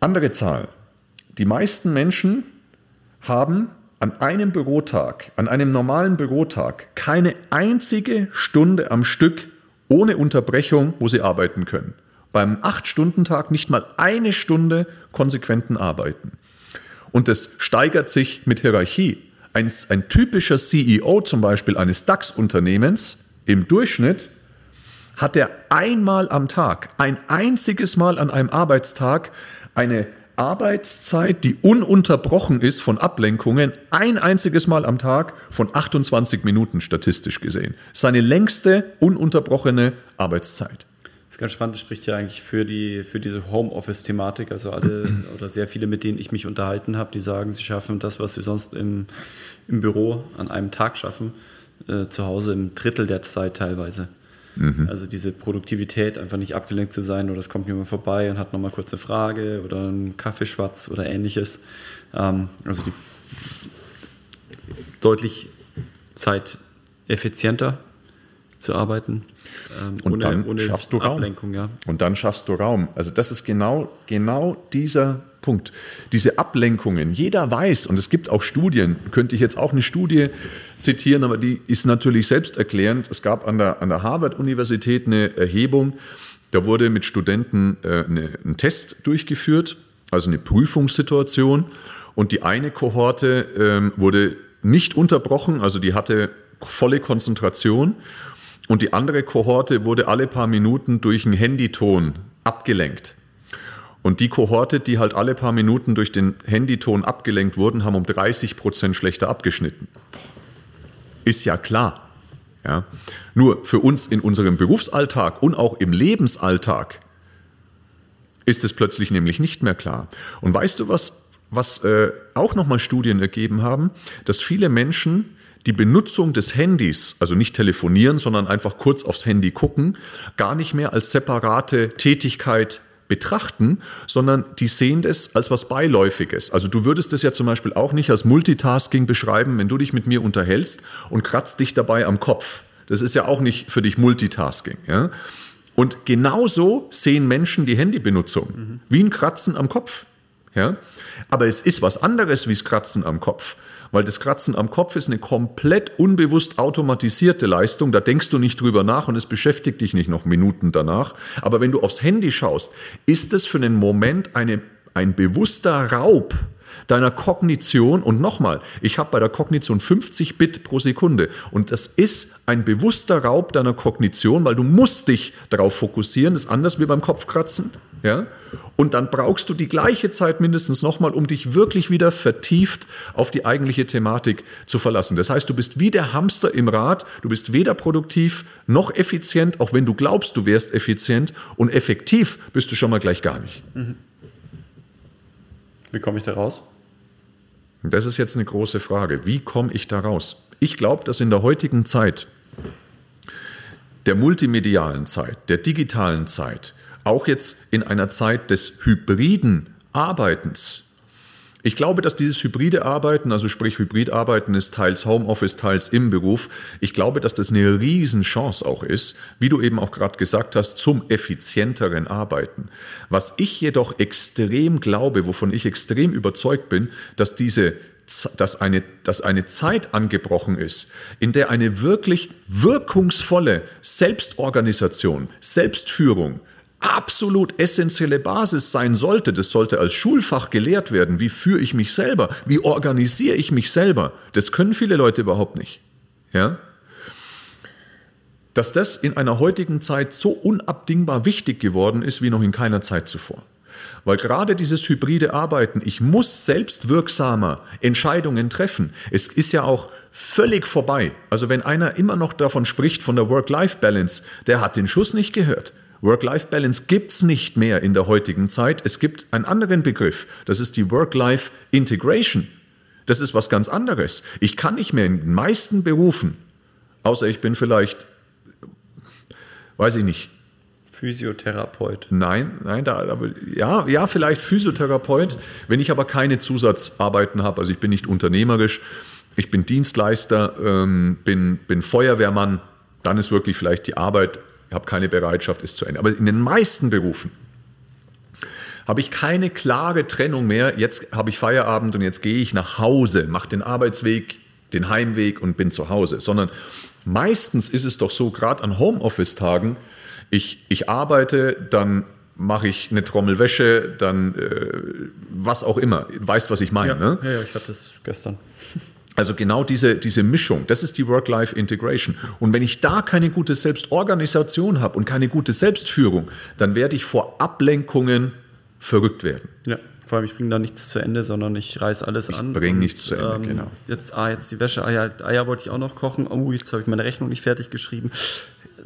Andere Zahl. Die meisten Menschen haben an einem Bürotag, an einem normalen Bürotag, keine einzige Stunde am Stück ohne Unterbrechung, wo sie arbeiten können. Beim 8-Stunden-Tag nicht mal eine Stunde konsequenten Arbeiten. Und das steigert sich mit Hierarchie. Ein, ein typischer CEO zum Beispiel eines DAX-Unternehmens im Durchschnitt hat er einmal am Tag, ein einziges Mal an einem Arbeitstag, eine Arbeitszeit, die ununterbrochen ist von Ablenkungen, ein einziges Mal am Tag von 28 Minuten statistisch gesehen. Seine längste ununterbrochene Arbeitszeit. Das ist ganz spannend, das spricht ja eigentlich für, die, für diese Homeoffice-Thematik. Also alle oder sehr viele, mit denen ich mich unterhalten habe, die sagen, sie schaffen das, was sie sonst im, im Büro an einem Tag schaffen, äh, zu Hause im Drittel der Zeit teilweise. Mhm. Also diese Produktivität, einfach nicht abgelenkt zu sein oder es kommt jemand vorbei und hat nochmal kurz eine Frage oder einen Kaffeeschwatz oder ähnliches. Ähm, also die deutlich zeiteffizienter zu arbeiten ähm, und ohne, dann ohne schaffst du Ablenkung, Raum. Ja. Und dann schaffst du Raum. Also das ist genau, genau dieser Punkt. Diese Ablenkungen. Jeder weiß, und es gibt auch Studien, könnte ich jetzt auch eine Studie zitieren, aber die ist natürlich selbsterklärend. Es gab an der, an der Harvard-Universität eine Erhebung, da wurde mit Studenten äh, eine, ein Test durchgeführt, also eine Prüfungssituation. Und die eine Kohorte ähm, wurde nicht unterbrochen, also die hatte volle Konzentration. Und die andere Kohorte wurde alle paar Minuten durch einen Handyton abgelenkt. Und die Kohorte, die halt alle paar Minuten durch den Handyton abgelenkt wurden, haben um 30 Prozent schlechter abgeschnitten. Ist ja klar. Ja? Nur für uns in unserem Berufsalltag und auch im Lebensalltag ist es plötzlich nämlich nicht mehr klar. Und weißt du, was, was äh, auch nochmal Studien ergeben haben? Dass viele Menschen die Benutzung des Handys, also nicht telefonieren, sondern einfach kurz aufs Handy gucken, gar nicht mehr als separate Tätigkeit betrachten, sondern die sehen das als was Beiläufiges. Also du würdest es ja zum Beispiel auch nicht als Multitasking beschreiben, wenn du dich mit mir unterhältst und kratzt dich dabei am Kopf. Das ist ja auch nicht für dich Multitasking. Ja? Und genauso sehen Menschen die Handybenutzung, mhm. wie ein Kratzen am Kopf. Ja? Aber es ist was anderes wie das Kratzen am Kopf weil das Kratzen am Kopf ist eine komplett unbewusst automatisierte Leistung. Da denkst du nicht drüber nach und es beschäftigt dich nicht noch Minuten danach. Aber wenn du aufs Handy schaust, ist es für einen Moment eine, ein bewusster Raub deiner Kognition. Und nochmal, ich habe bei der Kognition 50 Bit pro Sekunde. Und das ist ein bewusster Raub deiner Kognition, weil du musst dich darauf fokussieren. Das ist anders wie beim Kopfkratzen. Ja? Und dann brauchst du die gleiche Zeit mindestens nochmal, um dich wirklich wieder vertieft auf die eigentliche Thematik zu verlassen. Das heißt, du bist wie der Hamster im Rad, du bist weder produktiv noch effizient, auch wenn du glaubst, du wärst effizient und effektiv bist du schon mal gleich gar nicht. Mhm. Wie komme ich da raus? Das ist jetzt eine große Frage. Wie komme ich da raus? Ich glaube, dass in der heutigen Zeit, der multimedialen Zeit, der digitalen Zeit, auch jetzt in einer Zeit des hybriden Arbeitens, Ich glaube, dass dieses hybride Arbeiten, also sprich Hybridarbeiten ist teils Homeoffice, teils im Beruf, ich glaube, dass das eine Riesenchance auch ist, wie du eben auch gerade gesagt hast, zum effizienteren Arbeiten. Was ich jedoch extrem glaube, wovon ich extrem überzeugt bin, dass diese dass eine, dass eine Zeit angebrochen ist, in der eine wirklich wirkungsvolle Selbstorganisation, Selbstführung, absolut essentielle Basis sein sollte. Das sollte als Schulfach gelehrt werden. Wie führe ich mich selber? Wie organisiere ich mich selber? Das können viele Leute überhaupt nicht. Ja? Dass das in einer heutigen Zeit so unabdingbar wichtig geworden ist wie noch in keiner Zeit zuvor. Weil gerade dieses hybride Arbeiten, ich muss selbst wirksamer Entscheidungen treffen. Es ist ja auch völlig vorbei. Also wenn einer immer noch davon spricht, von der Work-Life-Balance, der hat den Schuss nicht gehört. Work-Life-Balance gibt es nicht mehr in der heutigen Zeit. Es gibt einen anderen Begriff. Das ist die Work-Life-Integration. Das ist was ganz anderes. Ich kann nicht mehr in den meisten Berufen, außer ich bin vielleicht, weiß ich nicht, Physiotherapeut. Nein, nein, da, aber ja, ja, vielleicht Physiotherapeut. Wenn ich aber keine Zusatzarbeiten habe, also ich bin nicht unternehmerisch, ich bin Dienstleister, ähm, bin, bin Feuerwehrmann, dann ist wirklich vielleicht die Arbeit habe keine Bereitschaft, ist zu Ende. Aber in den meisten Berufen habe ich keine klare Trennung mehr. Jetzt habe ich Feierabend und jetzt gehe ich nach Hause, mache den Arbeitsweg, den Heimweg und bin zu Hause. Sondern meistens ist es doch so, gerade an Homeoffice-Tagen, ich, ich arbeite, dann mache ich eine Trommel Wäsche, dann äh, was auch immer. Weißt, was ich meine? Ja, ne? ja, ich hatte es gestern. Also genau diese, diese Mischung, das ist die Work-Life-Integration. Und wenn ich da keine gute Selbstorganisation habe und keine gute Selbstführung, dann werde ich vor Ablenkungen verrückt werden. Ja, vor allem ich bringe da nichts zu Ende, sondern ich reiß alles ich an. Ich bringe nichts zu Ende, ähm, genau. Jetzt, ah, jetzt die Wäsche, Eier, Eier wollte ich auch noch kochen. Oh, jetzt habe ich meine Rechnung nicht fertig geschrieben.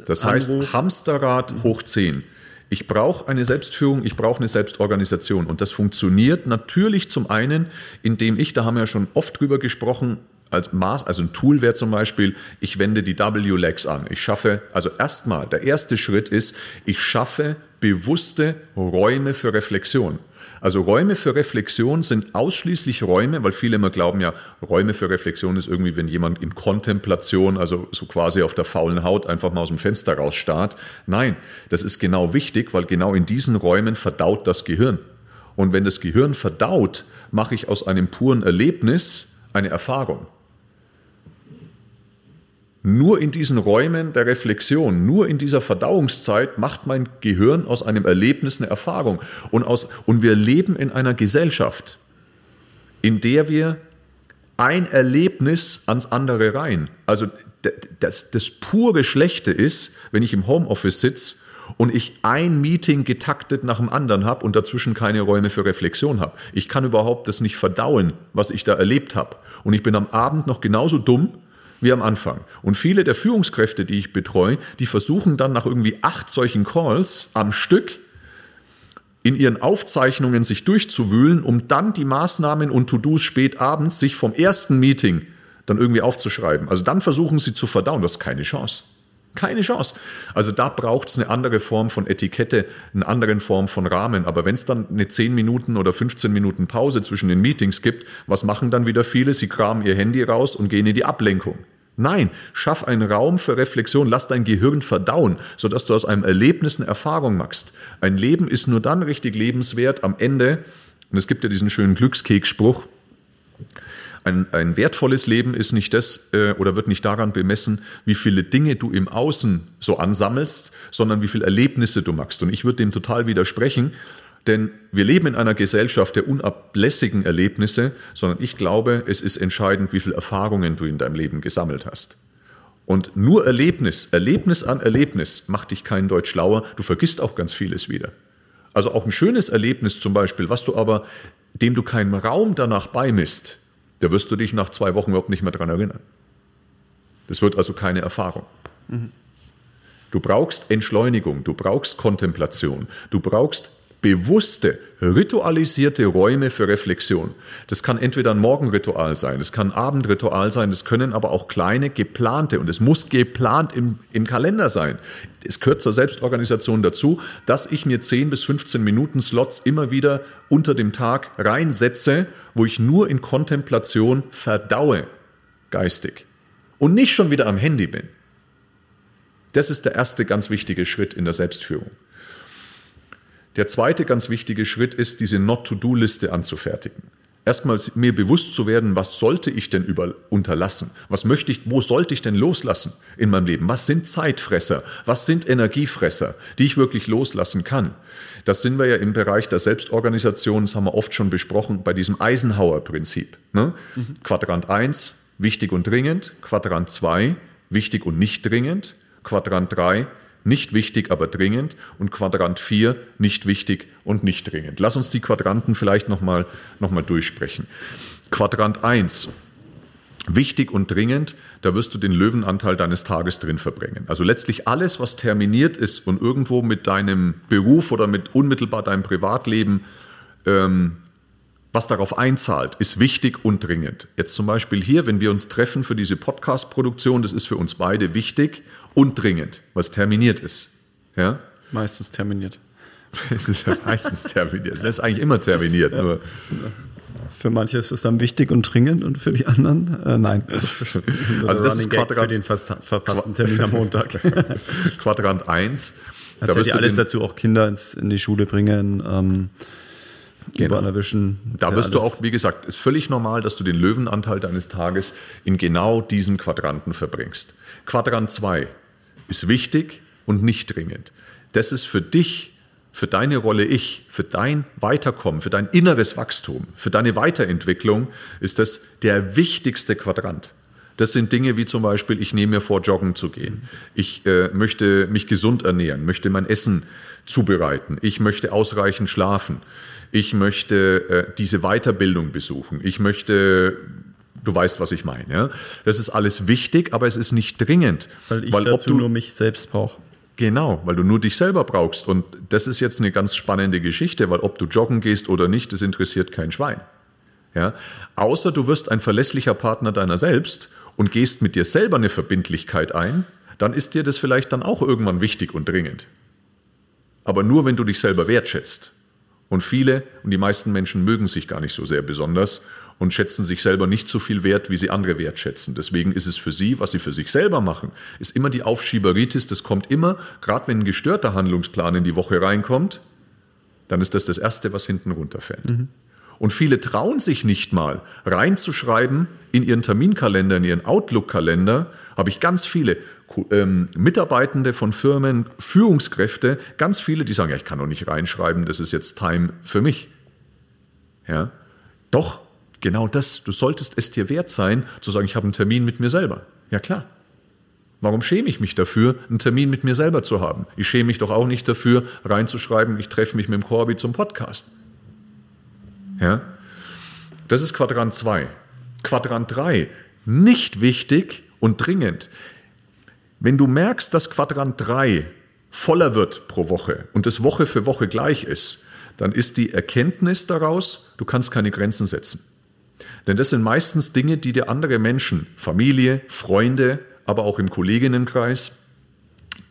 Das heißt, Anruf. Hamsterrad hoch 10. Ich brauche eine Selbstführung, ich brauche eine Selbstorganisation. Und das funktioniert natürlich zum einen, indem ich, da haben wir ja schon oft drüber gesprochen, als Maß, also ein Tool wäre zum Beispiel, ich wende die W-Legs an. Ich schaffe, also erstmal, der erste Schritt ist, ich schaffe bewusste Räume für Reflexion. Also Räume für Reflexion sind ausschließlich Räume, weil viele immer glauben ja, Räume für Reflexion ist irgendwie, wenn jemand in Kontemplation, also so quasi auf der faulen Haut einfach mal aus dem Fenster rausstarrt. Nein, das ist genau wichtig, weil genau in diesen Räumen verdaut das Gehirn. Und wenn das Gehirn verdaut, mache ich aus einem puren Erlebnis eine Erfahrung. Nur in diesen Räumen der Reflexion, nur in dieser Verdauungszeit macht mein Gehirn aus einem Erlebnis eine Erfahrung. Und, aus, und wir leben in einer Gesellschaft, in der wir ein Erlebnis ans andere rein. Also das, das pure Schlechte ist, wenn ich im Homeoffice sitze und ich ein Meeting getaktet nach dem anderen habe und dazwischen keine Räume für Reflexion habe. Ich kann überhaupt das nicht verdauen, was ich da erlebt habe. Und ich bin am Abend noch genauso dumm, wie am Anfang. Und viele der Führungskräfte, die ich betreue, die versuchen dann nach irgendwie acht solchen Calls am Stück in ihren Aufzeichnungen sich durchzuwühlen, um dann die Maßnahmen und To-Dos spät abends sich vom ersten Meeting dann irgendwie aufzuschreiben. Also dann versuchen sie zu verdauen. Das ist keine Chance. Keine Chance. Also da braucht es eine andere Form von Etikette, eine andere Form von Rahmen. Aber wenn es dann eine 10 Minuten oder 15 Minuten Pause zwischen den Meetings gibt, was machen dann wieder viele? Sie kramen ihr Handy raus und gehen in die Ablenkung. Nein, schaff einen Raum für Reflexion, lass dein Gehirn verdauen, sodass du aus einem Erlebnis eine Erfahrung machst. Ein Leben ist nur dann richtig lebenswert am Ende, und es gibt ja diesen schönen Glückskeksspruch, ein, ein, wertvolles Leben ist nicht das äh, oder wird nicht daran bemessen, wie viele Dinge du im Außen so ansammelst, sondern wie viele Erlebnisse du machst. Und ich würde dem total widersprechen, denn wir leben in einer Gesellschaft der unablässigen Erlebnisse, sondern ich glaube, es ist entscheidend, wie viele Erfahrungen du in deinem Leben gesammelt hast. Und nur Erlebnis, Erlebnis an Erlebnis macht dich kein Deutsch schlauer, du vergisst auch ganz vieles wieder. Also auch ein schönes Erlebnis zum Beispiel, was du aber, dem du keinen Raum danach beimisst, da wirst du dich nach zwei Wochen überhaupt nicht mehr daran erinnern. Das wird also keine Erfahrung. Mhm. Du brauchst Entschleunigung, du brauchst Kontemplation, du brauchst bewusste, ritualisierte Räume für Reflexion. Das kann entweder ein Morgenritual sein, es kann ein Abendritual sein, es können aber auch kleine, geplante, und es muss geplant im, im Kalender sein. Es gehört zur Selbstorganisation dazu, dass ich mir 10 bis 15 Minuten Slots immer wieder unter dem Tag reinsetze, wo ich nur in Kontemplation verdaue, geistig. Und nicht schon wieder am Handy bin. Das ist der erste ganz wichtige Schritt in der Selbstführung. Der zweite ganz wichtige Schritt ist, diese Not-to-Do-Liste anzufertigen. Erstmal mir bewusst zu werden, was sollte ich denn über, unterlassen? Was möchte ich, wo sollte ich denn loslassen in meinem Leben? Was sind Zeitfresser? Was sind Energiefresser, die ich wirklich loslassen kann? Das sind wir ja im Bereich der Selbstorganisation, das haben wir oft schon besprochen, bei diesem Eisenhower-Prinzip. Ne? Mhm. Quadrant 1, wichtig und dringend. Quadrant 2, wichtig und nicht dringend. Quadrant 3, nicht wichtig, aber dringend und Quadrant 4 nicht wichtig und nicht dringend. Lass uns die Quadranten vielleicht nochmal noch mal durchsprechen. Quadrant 1, wichtig und dringend, da wirst du den Löwenanteil deines Tages drin verbringen. Also letztlich alles, was terminiert ist und irgendwo mit deinem Beruf oder mit unmittelbar deinem Privatleben ähm, was darauf einzahlt, ist wichtig und dringend. Jetzt zum Beispiel hier, wenn wir uns treffen für diese Podcast-Produktion, das ist für uns beide wichtig und dringend, was terminiert ist. Ja? Meistens terminiert. es ist ja meistens terminiert. Es ist eigentlich immer terminiert. Ja. Nur. Für manche ist es dann wichtig und dringend und für die anderen äh, nein. also das ist Quadrant, für den verpassten Termin am Montag. Quadrant 1. Da wirst ja alles dazu, auch Kinder ins, in die Schule bringen. Ähm, genau. erwischen. Da wirst du auch, wie gesagt, ist völlig normal, dass du den Löwenanteil deines Tages in genau diesem Quadranten verbringst. Quadrant 2 ist wichtig und nicht dringend. Das ist für dich, für deine Rolle Ich, für dein Weiterkommen, für dein inneres Wachstum, für deine Weiterentwicklung ist das der wichtigste Quadrant. Das sind Dinge wie zum Beispiel, ich nehme mir vor, joggen zu gehen. Ich äh, möchte mich gesund ernähren, möchte mein Essen zubereiten. Ich möchte ausreichend schlafen. Ich möchte äh, diese Weiterbildung besuchen. Ich möchte Du weißt, was ich meine. Ja? Das ist alles wichtig, aber es ist nicht dringend. Weil ich weil, dazu du, nur mich selbst brauche. Genau, weil du nur dich selber brauchst. Und das ist jetzt eine ganz spannende Geschichte, weil ob du joggen gehst oder nicht, das interessiert kein Schwein. Ja? Außer du wirst ein verlässlicher Partner deiner selbst und gehst mit dir selber eine Verbindlichkeit ein, dann ist dir das vielleicht dann auch irgendwann wichtig und dringend. Aber nur, wenn du dich selber wertschätzt. Und viele und die meisten Menschen mögen sich gar nicht so sehr besonders und schätzen sich selber nicht so viel wert, wie sie andere wertschätzen. Deswegen ist es für sie, was sie für sich selber machen, ist immer die Aufschieberitis. Das kommt immer, gerade wenn ein gestörter Handlungsplan in die Woche reinkommt, dann ist das das Erste, was hinten runterfällt. Mhm. Und viele trauen sich nicht mal reinzuschreiben in ihren Terminkalender, in ihren Outlook-Kalender, habe ich ganz viele ähm, Mitarbeitende von Firmen, Führungskräfte, ganz viele, die sagen, ja, ich kann doch nicht reinschreiben, das ist jetzt Time für mich. Ja, doch, genau das. Du solltest es dir wert sein, zu sagen, ich habe einen Termin mit mir selber. Ja, klar. Warum schäme ich mich dafür, einen Termin mit mir selber zu haben? Ich schäme mich doch auch nicht dafür, reinzuschreiben, ich treffe mich mit dem Corby zum Podcast. Ja? Das ist Quadrant 2. Quadrant 3, nicht wichtig und dringend. Wenn du merkst, dass Quadrant 3 voller wird pro Woche und es Woche für Woche gleich ist, dann ist die Erkenntnis daraus, du kannst keine Grenzen setzen. Denn das sind meistens Dinge, die dir andere Menschen, Familie, Freunde, aber auch im Kolleginnenkreis,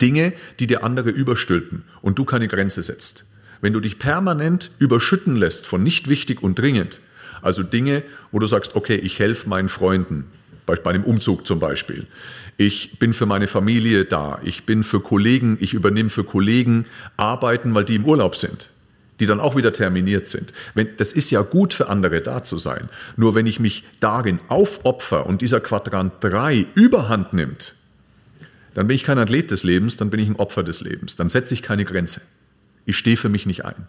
Dinge, die dir andere überstülpen und du keine Grenze setzt. Wenn du dich permanent überschütten lässt von nicht wichtig und dringend, also Dinge, wo du sagst, okay, ich helfe meinen Freunden, bei einem Umzug zum Beispiel. Ich bin für meine Familie da. Ich bin für Kollegen, ich übernehme für Kollegen Arbeiten, weil die im Urlaub sind, die dann auch wieder terminiert sind. Wenn, das ist ja gut für andere da zu sein. Nur wenn ich mich darin aufopfer und dieser Quadrant 3 überhand nimmt, dann bin ich kein Athlet des Lebens, dann bin ich ein Opfer des Lebens. Dann setze ich keine Grenze. Ich stehe für mich nicht ein.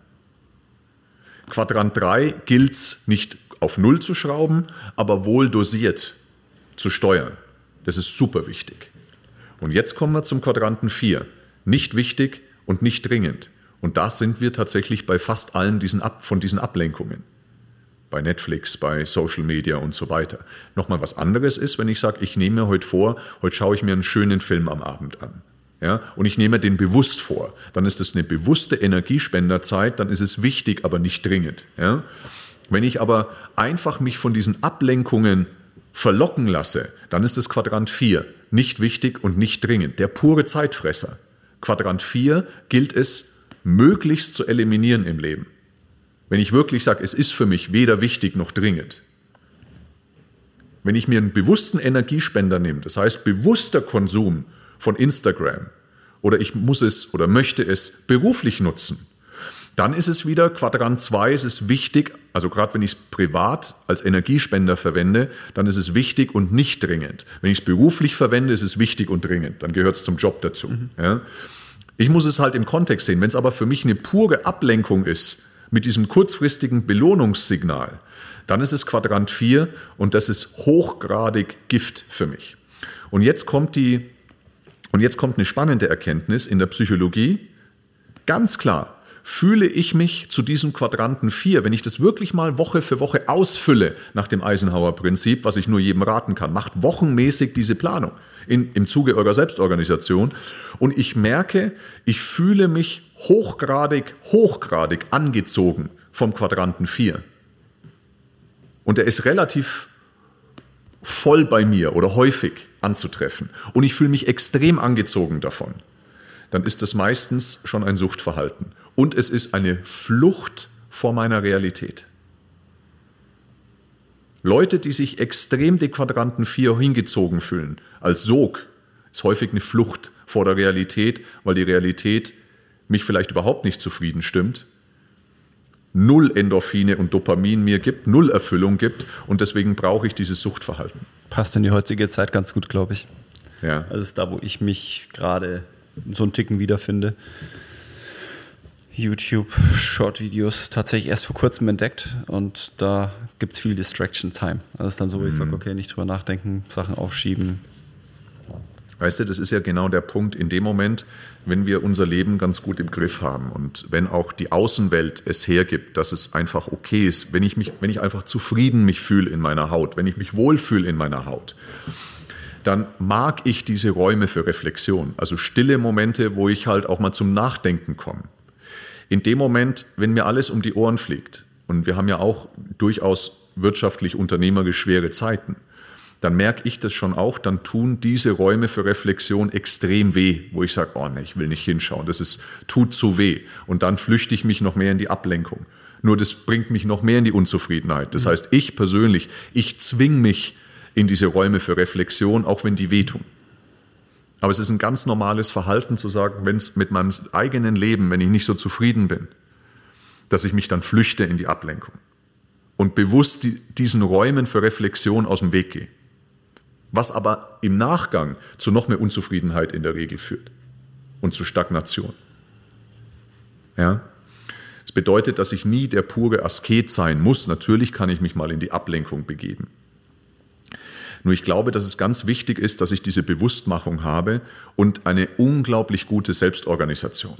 Quadrant 3 gilt es nicht auf Null zu schrauben, aber wohl dosiert zu steuern. Das ist super wichtig. Und jetzt kommen wir zum Quadranten 4. Nicht wichtig und nicht dringend. Und da sind wir tatsächlich bei fast allen diesen Ab von diesen Ablenkungen. Bei Netflix, bei Social Media und so weiter. Nochmal was anderes ist, wenn ich sage, ich nehme mir heute vor, heute schaue ich mir einen schönen Film am Abend an. Ja, und ich nehme den bewusst vor. Dann ist das eine bewusste Energiespenderzeit, dann ist es wichtig, aber nicht dringend. Ja. Wenn ich aber einfach mich von diesen Ablenkungen verlocken lasse, dann ist das Quadrant 4 nicht wichtig und nicht dringend. Der pure Zeitfresser. Quadrant 4 gilt es möglichst zu eliminieren im Leben. Wenn ich wirklich sage, es ist für mich weder wichtig noch dringend. Wenn ich mir einen bewussten Energiespender nehme, das heißt bewusster Konsum von Instagram oder ich muss es oder möchte es beruflich nutzen, dann ist es wieder Quadrant 2, ist es wichtig, also gerade wenn ich es privat als Energiespender verwende, dann ist es wichtig und nicht dringend. Wenn ich es beruflich verwende, ist es wichtig und dringend, dann gehört es zum Job dazu. Mhm. Ja. Ich muss es halt im Kontext sehen. Wenn es aber für mich eine pure Ablenkung ist, mit diesem kurzfristigen Belohnungssignal, dann ist es Quadrant 4 und das ist hochgradig Gift für mich. Und jetzt kommt die und jetzt kommt eine spannende Erkenntnis in der Psychologie. Ganz klar, fühle ich mich zu diesem Quadranten 4, wenn ich das wirklich mal Woche für Woche ausfülle nach dem Eisenhower-Prinzip, was ich nur jedem raten kann, macht wochenmäßig diese Planung in, im Zuge eurer Selbstorganisation und ich merke, ich fühle mich hochgradig, hochgradig angezogen vom Quadranten 4. Und er ist relativ voll bei mir oder häufig anzutreffen. Und ich fühle mich extrem angezogen davon. Dann ist das meistens schon ein Suchtverhalten. Und es ist eine Flucht vor meiner Realität. Leute, die sich extrem die Quadranten 4 hingezogen fühlen, als Sog, ist häufig eine Flucht vor der Realität, weil die Realität mich vielleicht überhaupt nicht zufrieden stimmt, null Endorphine und Dopamin mir gibt, null Erfüllung gibt und deswegen brauche ich dieses Suchtverhalten. Passt in die heutige Zeit ganz gut, glaube ich. Ja. Also ist da, wo ich mich gerade so einen Ticken wiederfinde. YouTube Short-Videos tatsächlich erst vor kurzem entdeckt und da gibt es viel Distraction Time. Also ist dann so, wo ich sage, mhm. okay, nicht drüber nachdenken, Sachen aufschieben, Weißt du, das ist ja genau der Punkt in dem Moment, wenn wir unser Leben ganz gut im Griff haben und wenn auch die Außenwelt es hergibt, dass es einfach okay ist, wenn ich mich, wenn ich einfach zufrieden mich fühle in meiner Haut, wenn ich mich wohlfühle in meiner Haut, dann mag ich diese Räume für Reflexion, also stille Momente, wo ich halt auch mal zum Nachdenken komme. In dem Moment, wenn mir alles um die Ohren fliegt, und wir haben ja auch durchaus wirtschaftlich unternehmerisch schwere Zeiten, dann merke ich das schon auch, dann tun diese Räume für Reflexion extrem weh, wo ich sage, oh nee, ich will nicht hinschauen, das ist, tut zu weh. Und dann flüchte ich mich noch mehr in die Ablenkung. Nur das bringt mich noch mehr in die Unzufriedenheit. Das mhm. heißt, ich persönlich, ich zwing mich in diese Räume für Reflexion, auch wenn die wehtun. Aber es ist ein ganz normales Verhalten zu sagen, wenn es mit meinem eigenen Leben, wenn ich nicht so zufrieden bin, dass ich mich dann flüchte in die Ablenkung und bewusst die, diesen Räumen für Reflexion aus dem Weg gehe was aber im Nachgang zu noch mehr Unzufriedenheit in der Regel führt und zu Stagnation. Ja? Das bedeutet, dass ich nie der pure Asket sein muss. Natürlich kann ich mich mal in die Ablenkung begeben. Nur ich glaube, dass es ganz wichtig ist, dass ich diese Bewusstmachung habe und eine unglaublich gute Selbstorganisation.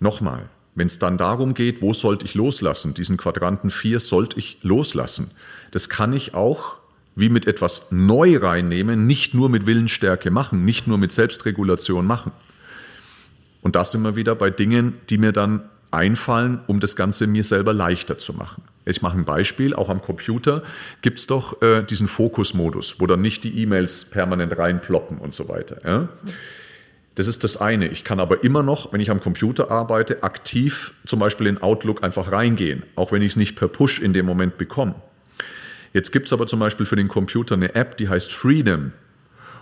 Nochmal, wenn es dann darum geht, wo sollte ich loslassen, diesen Quadranten 4 sollte ich loslassen. Das kann ich auch wie mit etwas neu reinnehmen, nicht nur mit Willensstärke machen, nicht nur mit Selbstregulation machen. Und das sind wir wieder bei Dingen, die mir dann einfallen, um das Ganze mir selber leichter zu machen. Ich mache ein Beispiel, auch am Computer gibt es doch äh, diesen Fokusmodus, wo dann nicht die E-Mails permanent reinploppen und so weiter. Ja? Das ist das eine. Ich kann aber immer noch, wenn ich am Computer arbeite, aktiv zum Beispiel in Outlook einfach reingehen, auch wenn ich es nicht per Push in dem Moment bekomme. Jetzt gibt es aber zum Beispiel für den Computer eine App, die heißt Freedom.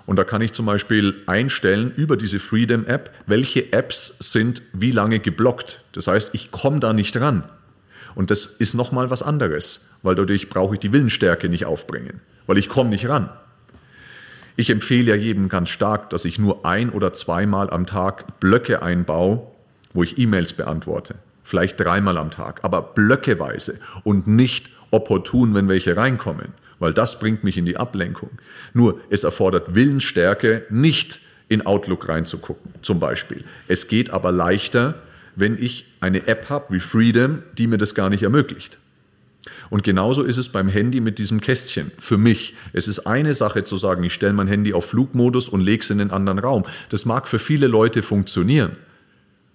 Und da kann ich zum Beispiel einstellen über diese Freedom-App, welche Apps sind wie lange geblockt. Das heißt, ich komme da nicht ran. Und das ist nochmal was anderes, weil dadurch brauche ich die Willensstärke nicht aufbringen, weil ich komme nicht ran. Ich empfehle ja jedem ganz stark, dass ich nur ein oder zweimal am Tag Blöcke einbaue, wo ich E-Mails beantworte. Vielleicht dreimal am Tag, aber blöckeweise und nicht opportun, wenn welche reinkommen, weil das bringt mich in die Ablenkung. Nur es erfordert Willensstärke, nicht in Outlook reinzugucken, zum Beispiel. Es geht aber leichter, wenn ich eine App habe wie Freedom, die mir das gar nicht ermöglicht. Und genauso ist es beim Handy mit diesem Kästchen. Für mich. Es ist eine Sache zu sagen, ich stelle mein Handy auf Flugmodus und lege es in einen anderen Raum. Das mag für viele Leute funktionieren.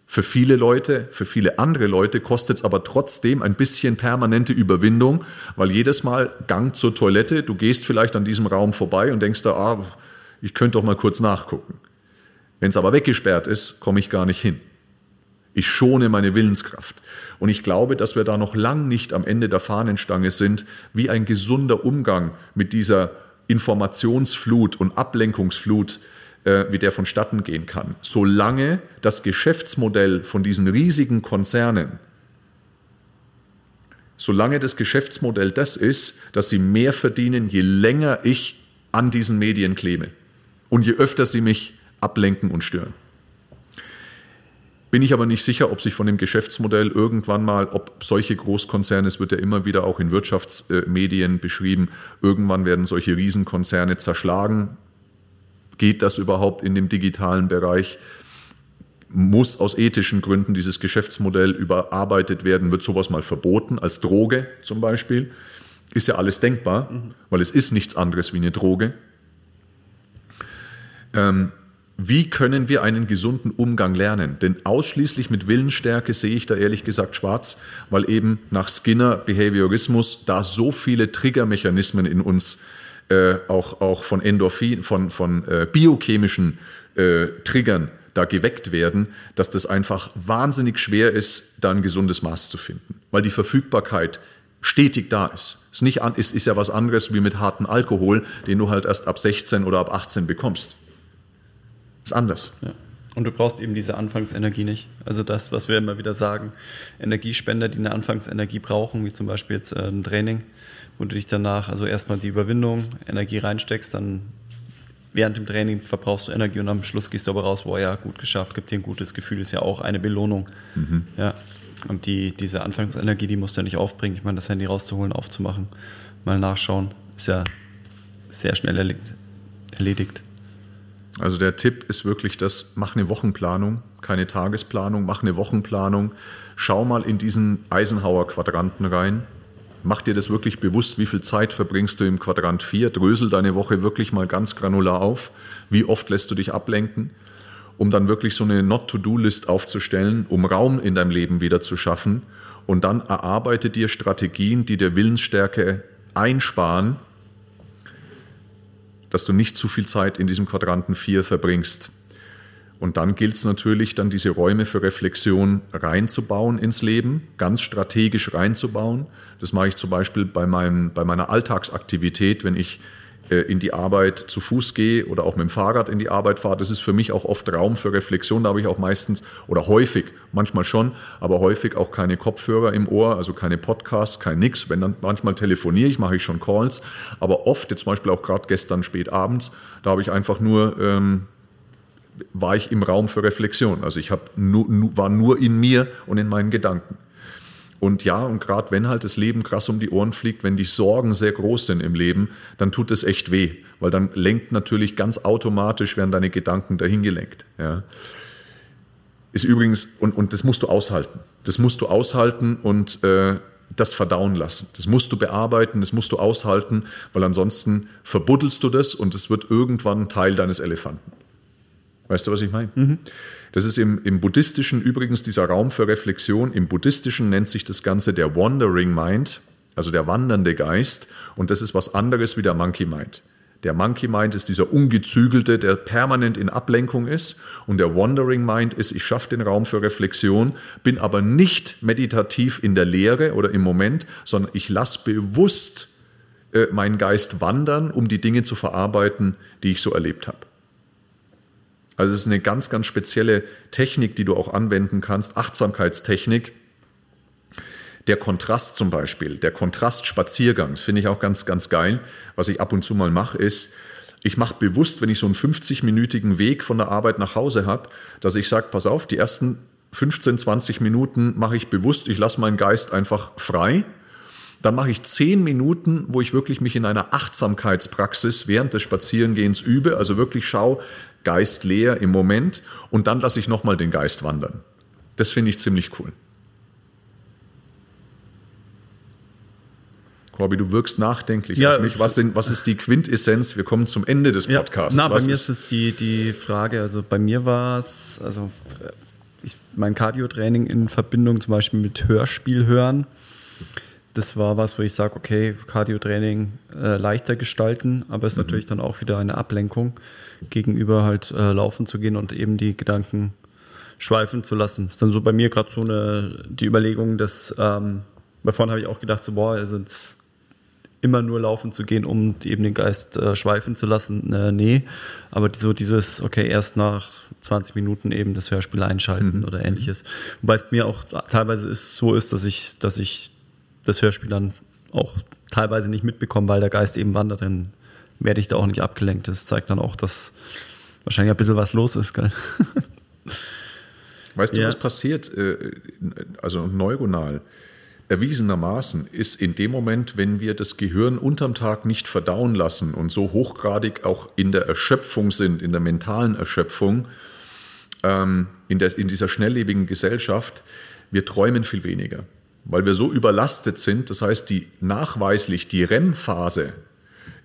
Für viele Leute, für viele andere Leute kostet es aber trotzdem ein bisschen permanente Überwindung, weil jedes Mal Gang zur Toilette, du gehst vielleicht an diesem Raum vorbei und denkst da, ah, ich könnte doch mal kurz nachgucken. Wenn es aber weggesperrt ist, komme ich gar nicht hin. Ich schone meine Willenskraft. Und ich glaube, dass wir da noch lang nicht am Ende der Fahnenstange sind, wie ein gesunder Umgang mit dieser Informationsflut und Ablenkungsflut, äh, wie der vonstatten gehen kann. Solange das Geschäftsmodell von diesen riesigen Konzernen, solange das Geschäftsmodell das ist, dass sie mehr verdienen, je länger ich an diesen Medien klebe und je öfter sie mich ablenken und stören. Bin ich aber nicht sicher, ob sich von dem Geschäftsmodell irgendwann mal, ob solche Großkonzerne, es wird ja immer wieder auch in Wirtschaftsmedien beschrieben, irgendwann werden solche Riesenkonzerne zerschlagen. Geht das überhaupt in dem digitalen Bereich? Muss aus ethischen Gründen dieses Geschäftsmodell überarbeitet werden? Wird sowas mal verboten, als Droge zum Beispiel? Ist ja alles denkbar, mhm. weil es ist nichts anderes wie eine Droge. Ähm, wie können wir einen gesunden Umgang lernen? Denn ausschließlich mit Willensstärke sehe ich da ehrlich gesagt schwarz, weil eben nach Skinner Behaviorismus da so viele Triggermechanismen in uns äh, auch, auch von Endorphin, von, von äh, biochemischen äh, Triggern da geweckt werden, dass das einfach wahnsinnig schwer ist, da ein gesundes Maß zu finden, weil die Verfügbarkeit stetig da ist. Ist, nicht an, ist, ist ja was anderes wie mit harten Alkohol, den du halt erst ab 16 oder ab 18 bekommst. Ist anders. Ja. Und du brauchst eben diese Anfangsenergie nicht. Also das, was wir immer wieder sagen, Energiespender, die eine Anfangsenergie brauchen, wie zum Beispiel jetzt äh, ein Training, wo du dich danach, also erstmal die Überwindung, Energie reinsteckst, dann während dem Training verbrauchst du Energie und am Schluss gehst du aber raus, boah ja, gut geschafft, gibt dir ein gutes Gefühl, ist ja auch eine Belohnung. Mhm. Ja. Und die, diese Anfangsenergie, die musst du ja nicht aufbringen. Ich meine, das Handy rauszuholen, aufzumachen, mal nachschauen, ist ja sehr schnell erledigt. Also der Tipp ist wirklich das, mach eine Wochenplanung, keine Tagesplanung, mach eine Wochenplanung. Schau mal in diesen Eisenhower-Quadranten rein. Mach dir das wirklich bewusst, wie viel Zeit verbringst du im Quadrant 4. Drösel deine Woche wirklich mal ganz granular auf. Wie oft lässt du dich ablenken, um dann wirklich so eine Not-to-Do-List aufzustellen, um Raum in deinem Leben wieder zu schaffen. Und dann erarbeite dir Strategien, die der Willensstärke einsparen, dass du nicht zu viel Zeit in diesem Quadranten 4 verbringst. Und dann gilt es natürlich, dann diese Räume für Reflexion reinzubauen ins Leben, ganz strategisch reinzubauen. Das mache ich zum Beispiel bei, meinem, bei meiner Alltagsaktivität, wenn ich in die Arbeit zu Fuß gehe oder auch mit dem Fahrrad in die Arbeit fahre. Das ist für mich auch oft Raum für Reflexion. Da habe ich auch meistens oder häufig, manchmal schon, aber häufig auch keine Kopfhörer im Ohr, also keine Podcasts, kein nix. Wenn dann manchmal telefoniere ich, mache ich schon Calls, aber oft, jetzt zum Beispiel auch gerade gestern spät abends, da habe ich einfach nur ähm, war ich im Raum für Reflexion. Also ich hab nur, war nur in mir und in meinen Gedanken. Und ja, und gerade wenn halt das Leben krass um die Ohren fliegt, wenn die Sorgen sehr groß sind im Leben, dann tut es echt weh, weil dann lenkt natürlich ganz automatisch, werden deine Gedanken dahin gelenkt. Ja. Ist übrigens, und, und das musst du aushalten. Das musst du aushalten und äh, das verdauen lassen. Das musst du bearbeiten, das musst du aushalten, weil ansonsten verbuddelst du das und es wird irgendwann Teil deines Elefanten. Weißt du, was ich meine? Mhm. Das ist im, im Buddhistischen übrigens dieser Raum für Reflexion. Im Buddhistischen nennt sich das Ganze der Wandering Mind, also der wandernde Geist. Und das ist was anderes wie der Monkey Mind. Der Monkey Mind ist dieser ungezügelte, der permanent in Ablenkung ist. Und der Wandering Mind ist, ich schaffe den Raum für Reflexion, bin aber nicht meditativ in der Lehre oder im Moment, sondern ich lasse bewusst äh, meinen Geist wandern, um die Dinge zu verarbeiten, die ich so erlebt habe. Also es ist eine ganz, ganz spezielle Technik, die du auch anwenden kannst, Achtsamkeitstechnik. Der Kontrast zum Beispiel, der Kontrastspaziergang, das finde ich auch ganz, ganz geil. Was ich ab und zu mal mache, ist, ich mache bewusst, wenn ich so einen 50-minütigen Weg von der Arbeit nach Hause habe, dass ich sage, pass auf, die ersten 15, 20 Minuten mache ich bewusst, ich lasse meinen Geist einfach frei. Dann mache ich 10 Minuten, wo ich wirklich mich in einer Achtsamkeitspraxis während des Spazierengehens übe, also wirklich schaue, Geist leer im Moment und dann lasse ich nochmal den Geist wandern. Das finde ich ziemlich cool. Corby, du wirkst nachdenklich Ja, auf mich. Was, sind, was ist die Quintessenz? Wir kommen zum Ende des Podcasts. Ja, na, bei was mir ist es die, die Frage, also bei mir war es, also äh, ich, mein Cardio-Training in Verbindung zum Beispiel mit Hörspiel hören, das war was, wo ich sage, okay, Cardio-Training äh, leichter gestalten, aber es ist natürlich dann auch wieder eine Ablenkung gegenüber halt äh, laufen zu gehen und eben die Gedanken schweifen zu lassen. Das ist dann so bei mir gerade so eine, die Überlegung, dass, ähm, bei vorhin habe ich auch gedacht, so, boah, also jetzt immer nur laufen zu gehen, um eben den Geist äh, schweifen zu lassen, äh, nee. Aber so dieses, okay, erst nach 20 Minuten eben das Hörspiel einschalten oder ähnliches. Wobei es mir auch teilweise ist, so ist, dass ich, dass ich das Hörspiel dann auch teilweise nicht mitbekomme, weil der Geist eben wandert, dann werde ich da auch nicht abgelenkt. Das zeigt dann auch, dass wahrscheinlich ein bisschen was los ist, gell? Weißt du, Ja. was passiert? Äh, Also neuronal erwiesenermaßen ist in dem Moment, wenn wir das Gehirn unterm Tag nicht verdauen lassen und so hochgradig auch in der Erschöpfung sind, in der mentalen Erschöpfung, ähm, in, der, in dieser schnelllebigen Gesellschaft, wir träumen viel weniger, weil wir so überlastet sind. Das heißt, die nachweislich die REM-Phase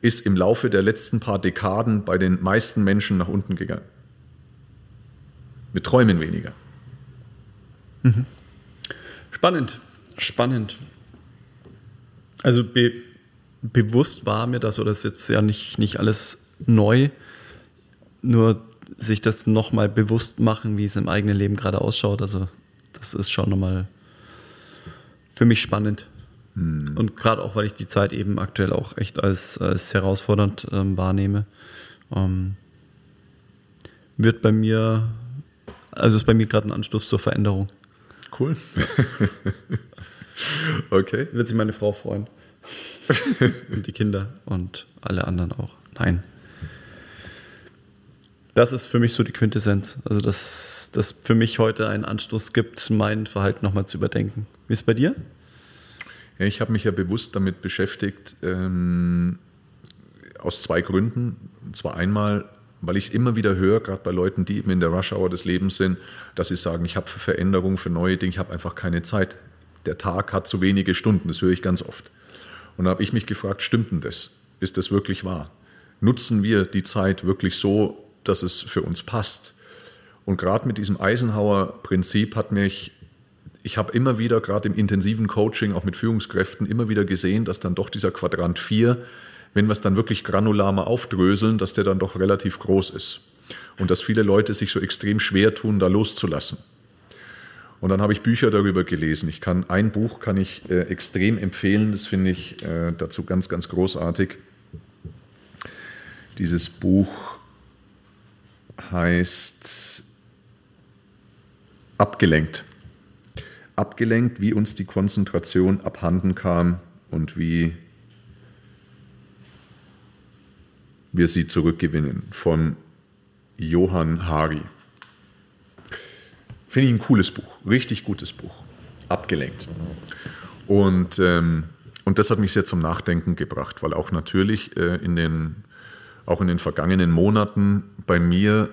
ist im Laufe der letzten paar Dekaden bei den meisten Menschen nach unten gegangen. Wir träumen weniger. Spannend, spannend. Also be bewusst war mir das, oder ist jetzt ja nicht, nicht alles neu, nur sich das nochmal bewusst machen, wie es im eigenen Leben gerade ausschaut. Also das ist schon nochmal für mich spannend. Und gerade auch, weil ich die Zeit eben aktuell auch echt als, als herausfordernd ähm, wahrnehme, ähm, wird bei mir, also ist bei mir gerade ein Anstoß zur Veränderung. Cool. okay. Wird sich meine Frau freuen. und die Kinder und alle anderen auch. Nein. Das ist für mich so die Quintessenz. Also, dass das für mich heute einen Anstoß gibt, mein Verhalten nochmal zu überdenken. Wie ist es bei dir? Ja, ich habe mich ja bewusst damit beschäftigt, ähm, aus zwei Gründen. Und zwar einmal, weil ich immer wieder höre, gerade bei Leuten, die eben in der Rush-Hour des Lebens sind, dass sie sagen, ich habe für Veränderung, für neue Dinge, ich habe einfach keine Zeit. Der Tag hat zu wenige Stunden, das höre ich ganz oft. Und da habe ich mich gefragt, stimmt denn das? Ist das wirklich wahr? Nutzen wir die Zeit wirklich so, dass es für uns passt? Und gerade mit diesem Eisenhower-Prinzip hat mich ich habe immer wieder, gerade im intensiven Coaching, auch mit Führungskräften, immer wieder gesehen, dass dann doch dieser Quadrant 4, wenn wir es dann wirklich granular mal aufdröseln, dass der dann doch relativ groß ist. Und dass viele Leute sich so extrem schwer tun, da loszulassen. Und dann habe ich Bücher darüber gelesen. Ich kann ein Buch kann ich äh, extrem empfehlen, das finde ich äh, dazu ganz, ganz großartig. Dieses Buch heißt Abgelenkt abgelenkt, wie uns die Konzentration abhanden kam und wie wir sie zurückgewinnen von Johann Hari. Finde ich ein cooles Buch, richtig gutes Buch. Abgelenkt. Und, ähm, und das hat mich sehr zum Nachdenken gebracht, weil auch natürlich äh, in den, auch in den vergangenen Monaten bei mir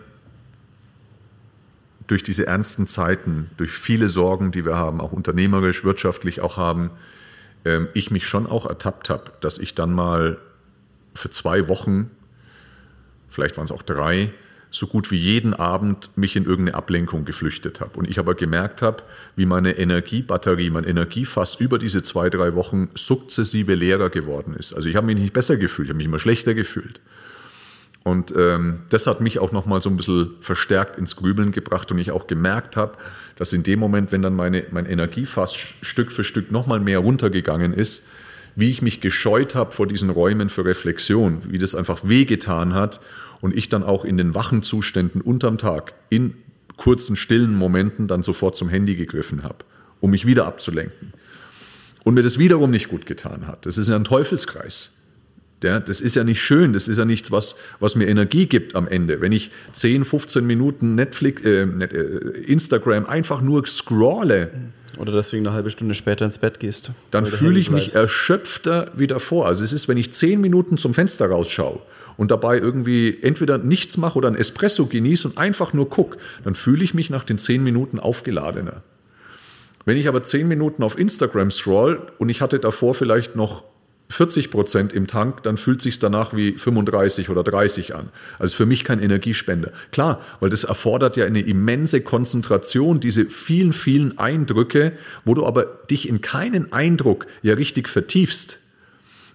durch diese ernsten Zeiten, durch viele Sorgen, die wir haben, auch unternehmerisch, wirtschaftlich auch haben, ähm, ich mich schon auch ertappt habe, dass ich dann mal für zwei Wochen, vielleicht waren es auch drei, so gut wie jeden Abend mich in irgendeine Ablenkung geflüchtet habe. Und ich aber gemerkt habe, wie meine Energiebatterie, mein Energiefass über diese zwei, drei Wochen sukzessive leerer geworden ist. Also ich habe mich nicht besser gefühlt, ich habe mich immer schlechter gefühlt. Und ähm, das hat mich auch nochmal so ein bisschen verstärkt ins Grübeln gebracht und ich auch gemerkt habe, dass in dem Moment, wenn dann meine, mein Energiefass Stück für Stück nochmal mehr runtergegangen ist, wie ich mich gescheut habe vor diesen Räumen für Reflexion, wie das einfach wehgetan hat und ich dann auch in den wachen Zuständen unterm Tag in kurzen, stillen Momenten dann sofort zum Handy gegriffen habe, um mich wieder abzulenken. Und mir das wiederum nicht gut getan hat. Das ist ja ein Teufelskreis. Ja, das ist ja nicht schön, das ist ja nichts, was, was mir Energie gibt am Ende. Wenn ich 10, 15 Minuten Netflix, äh, äh, Instagram einfach nur scrolle, Oder deswegen eine halbe Stunde später ins Bett gehst. dann fühle ich mich erschöpfter wieder vor. Also es ist, wenn ich 10 Minuten zum Fenster rausschaue und dabei irgendwie entweder nichts mache oder ein Espresso genieße und einfach nur gucke, dann fühle ich mich nach den 10 Minuten aufgeladener. Wenn ich aber 10 Minuten auf Instagram scroll und ich hatte davor vielleicht noch 40 Prozent im Tank, dann fühlt sich danach wie 35 oder 30 an. Also für mich kein Energiespender. Klar, weil das erfordert ja eine immense Konzentration, diese vielen, vielen Eindrücke, wo du aber dich in keinen Eindruck ja richtig vertiefst.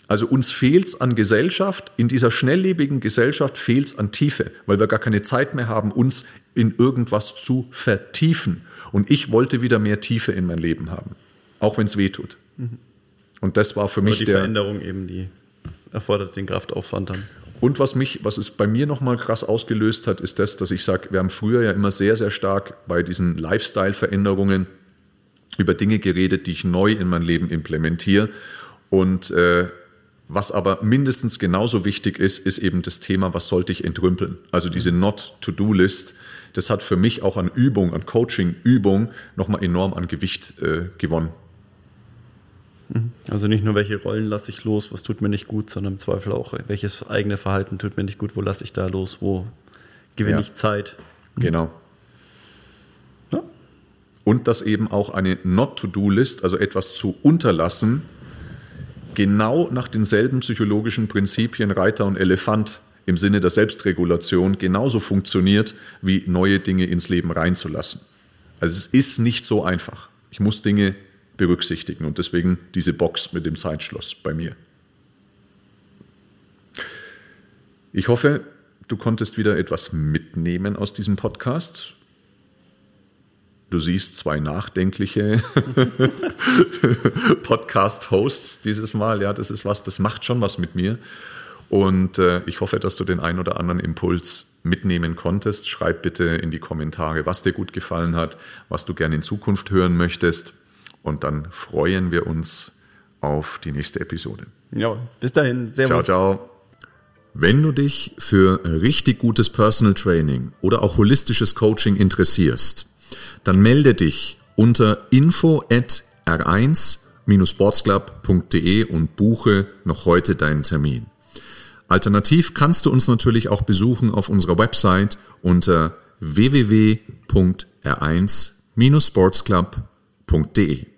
Also uns fehlt es an Gesellschaft, in dieser schnelllebigen Gesellschaft fehlt es an Tiefe, weil wir gar keine Zeit mehr haben, uns in irgendwas zu vertiefen. Und ich wollte wieder mehr Tiefe in mein Leben haben, auch wenn es weh tut. Mhm. Und das war für Aber mich die der Veränderung eben, die erfordert den Kraftaufwand dann. Und was mich, was es bei mir nochmal krass ausgelöst hat, ist das, dass ich sage, wir haben früher ja immer sehr, sehr stark bei diesen Lifestyle-Veränderungen über Dinge geredet, die ich neu in mein Leben implementiere. Und äh, was aber mindestens genauso wichtig ist, ist eben das Thema, was sollte ich entrümpeln? Also diese Not-to-Do-List, das hat für mich auch an Übung, an Coaching-Übung nochmal enorm an Gewicht äh, gewonnen. Mhm. Also nicht nur, welche Rollen lasse ich los, was tut mir nicht gut, sondern im Zweifel auch, welches eigene Verhalten tut mir nicht gut, wo lasse ich da los, wo gewinne ja. ich Zeit. Mhm. Genau. Ja. Und dass eben auch eine Not-to-Do-List, also etwas zu unterlassen, genau nach denselben psychologischen Prinzipien Reiter und Elefant im Sinne der Selbstregulation genauso funktioniert, wie neue Dinge ins Leben reinzulassen. Also es ist nicht so einfach. Ich muss Dinge berücksichtigen. Und deswegen diese Box mit dem Zeitschloss bei mir. Ich hoffe, du konntest wieder etwas mitnehmen aus diesem Podcast. Du siehst zwei nachdenkliche Podcast-Hosts dieses Mal. Ja, das ist was, das macht schon was mit mir. Und äh, ich hoffe, dass du den ein oder anderen Impuls mitnehmen konntest. Schreib bitte in die Kommentare, was dir gut gefallen hat, was du gerne in Zukunft hören möchtest. Und dann freuen wir uns auf die nächste Episode. Ja, bis dahin. Servus. Ciao, ciao. Wenn du dich für richtig gutes Personal Training oder auch holistisches Coaching interessierst, dann melde dich unter info at r1-sportsclub.de und buche noch heute deinen Termin. Alternativ kannst du uns natürlich auch besuchen auf unserer Website unter www.r1-sportsclub.de.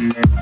Thank you.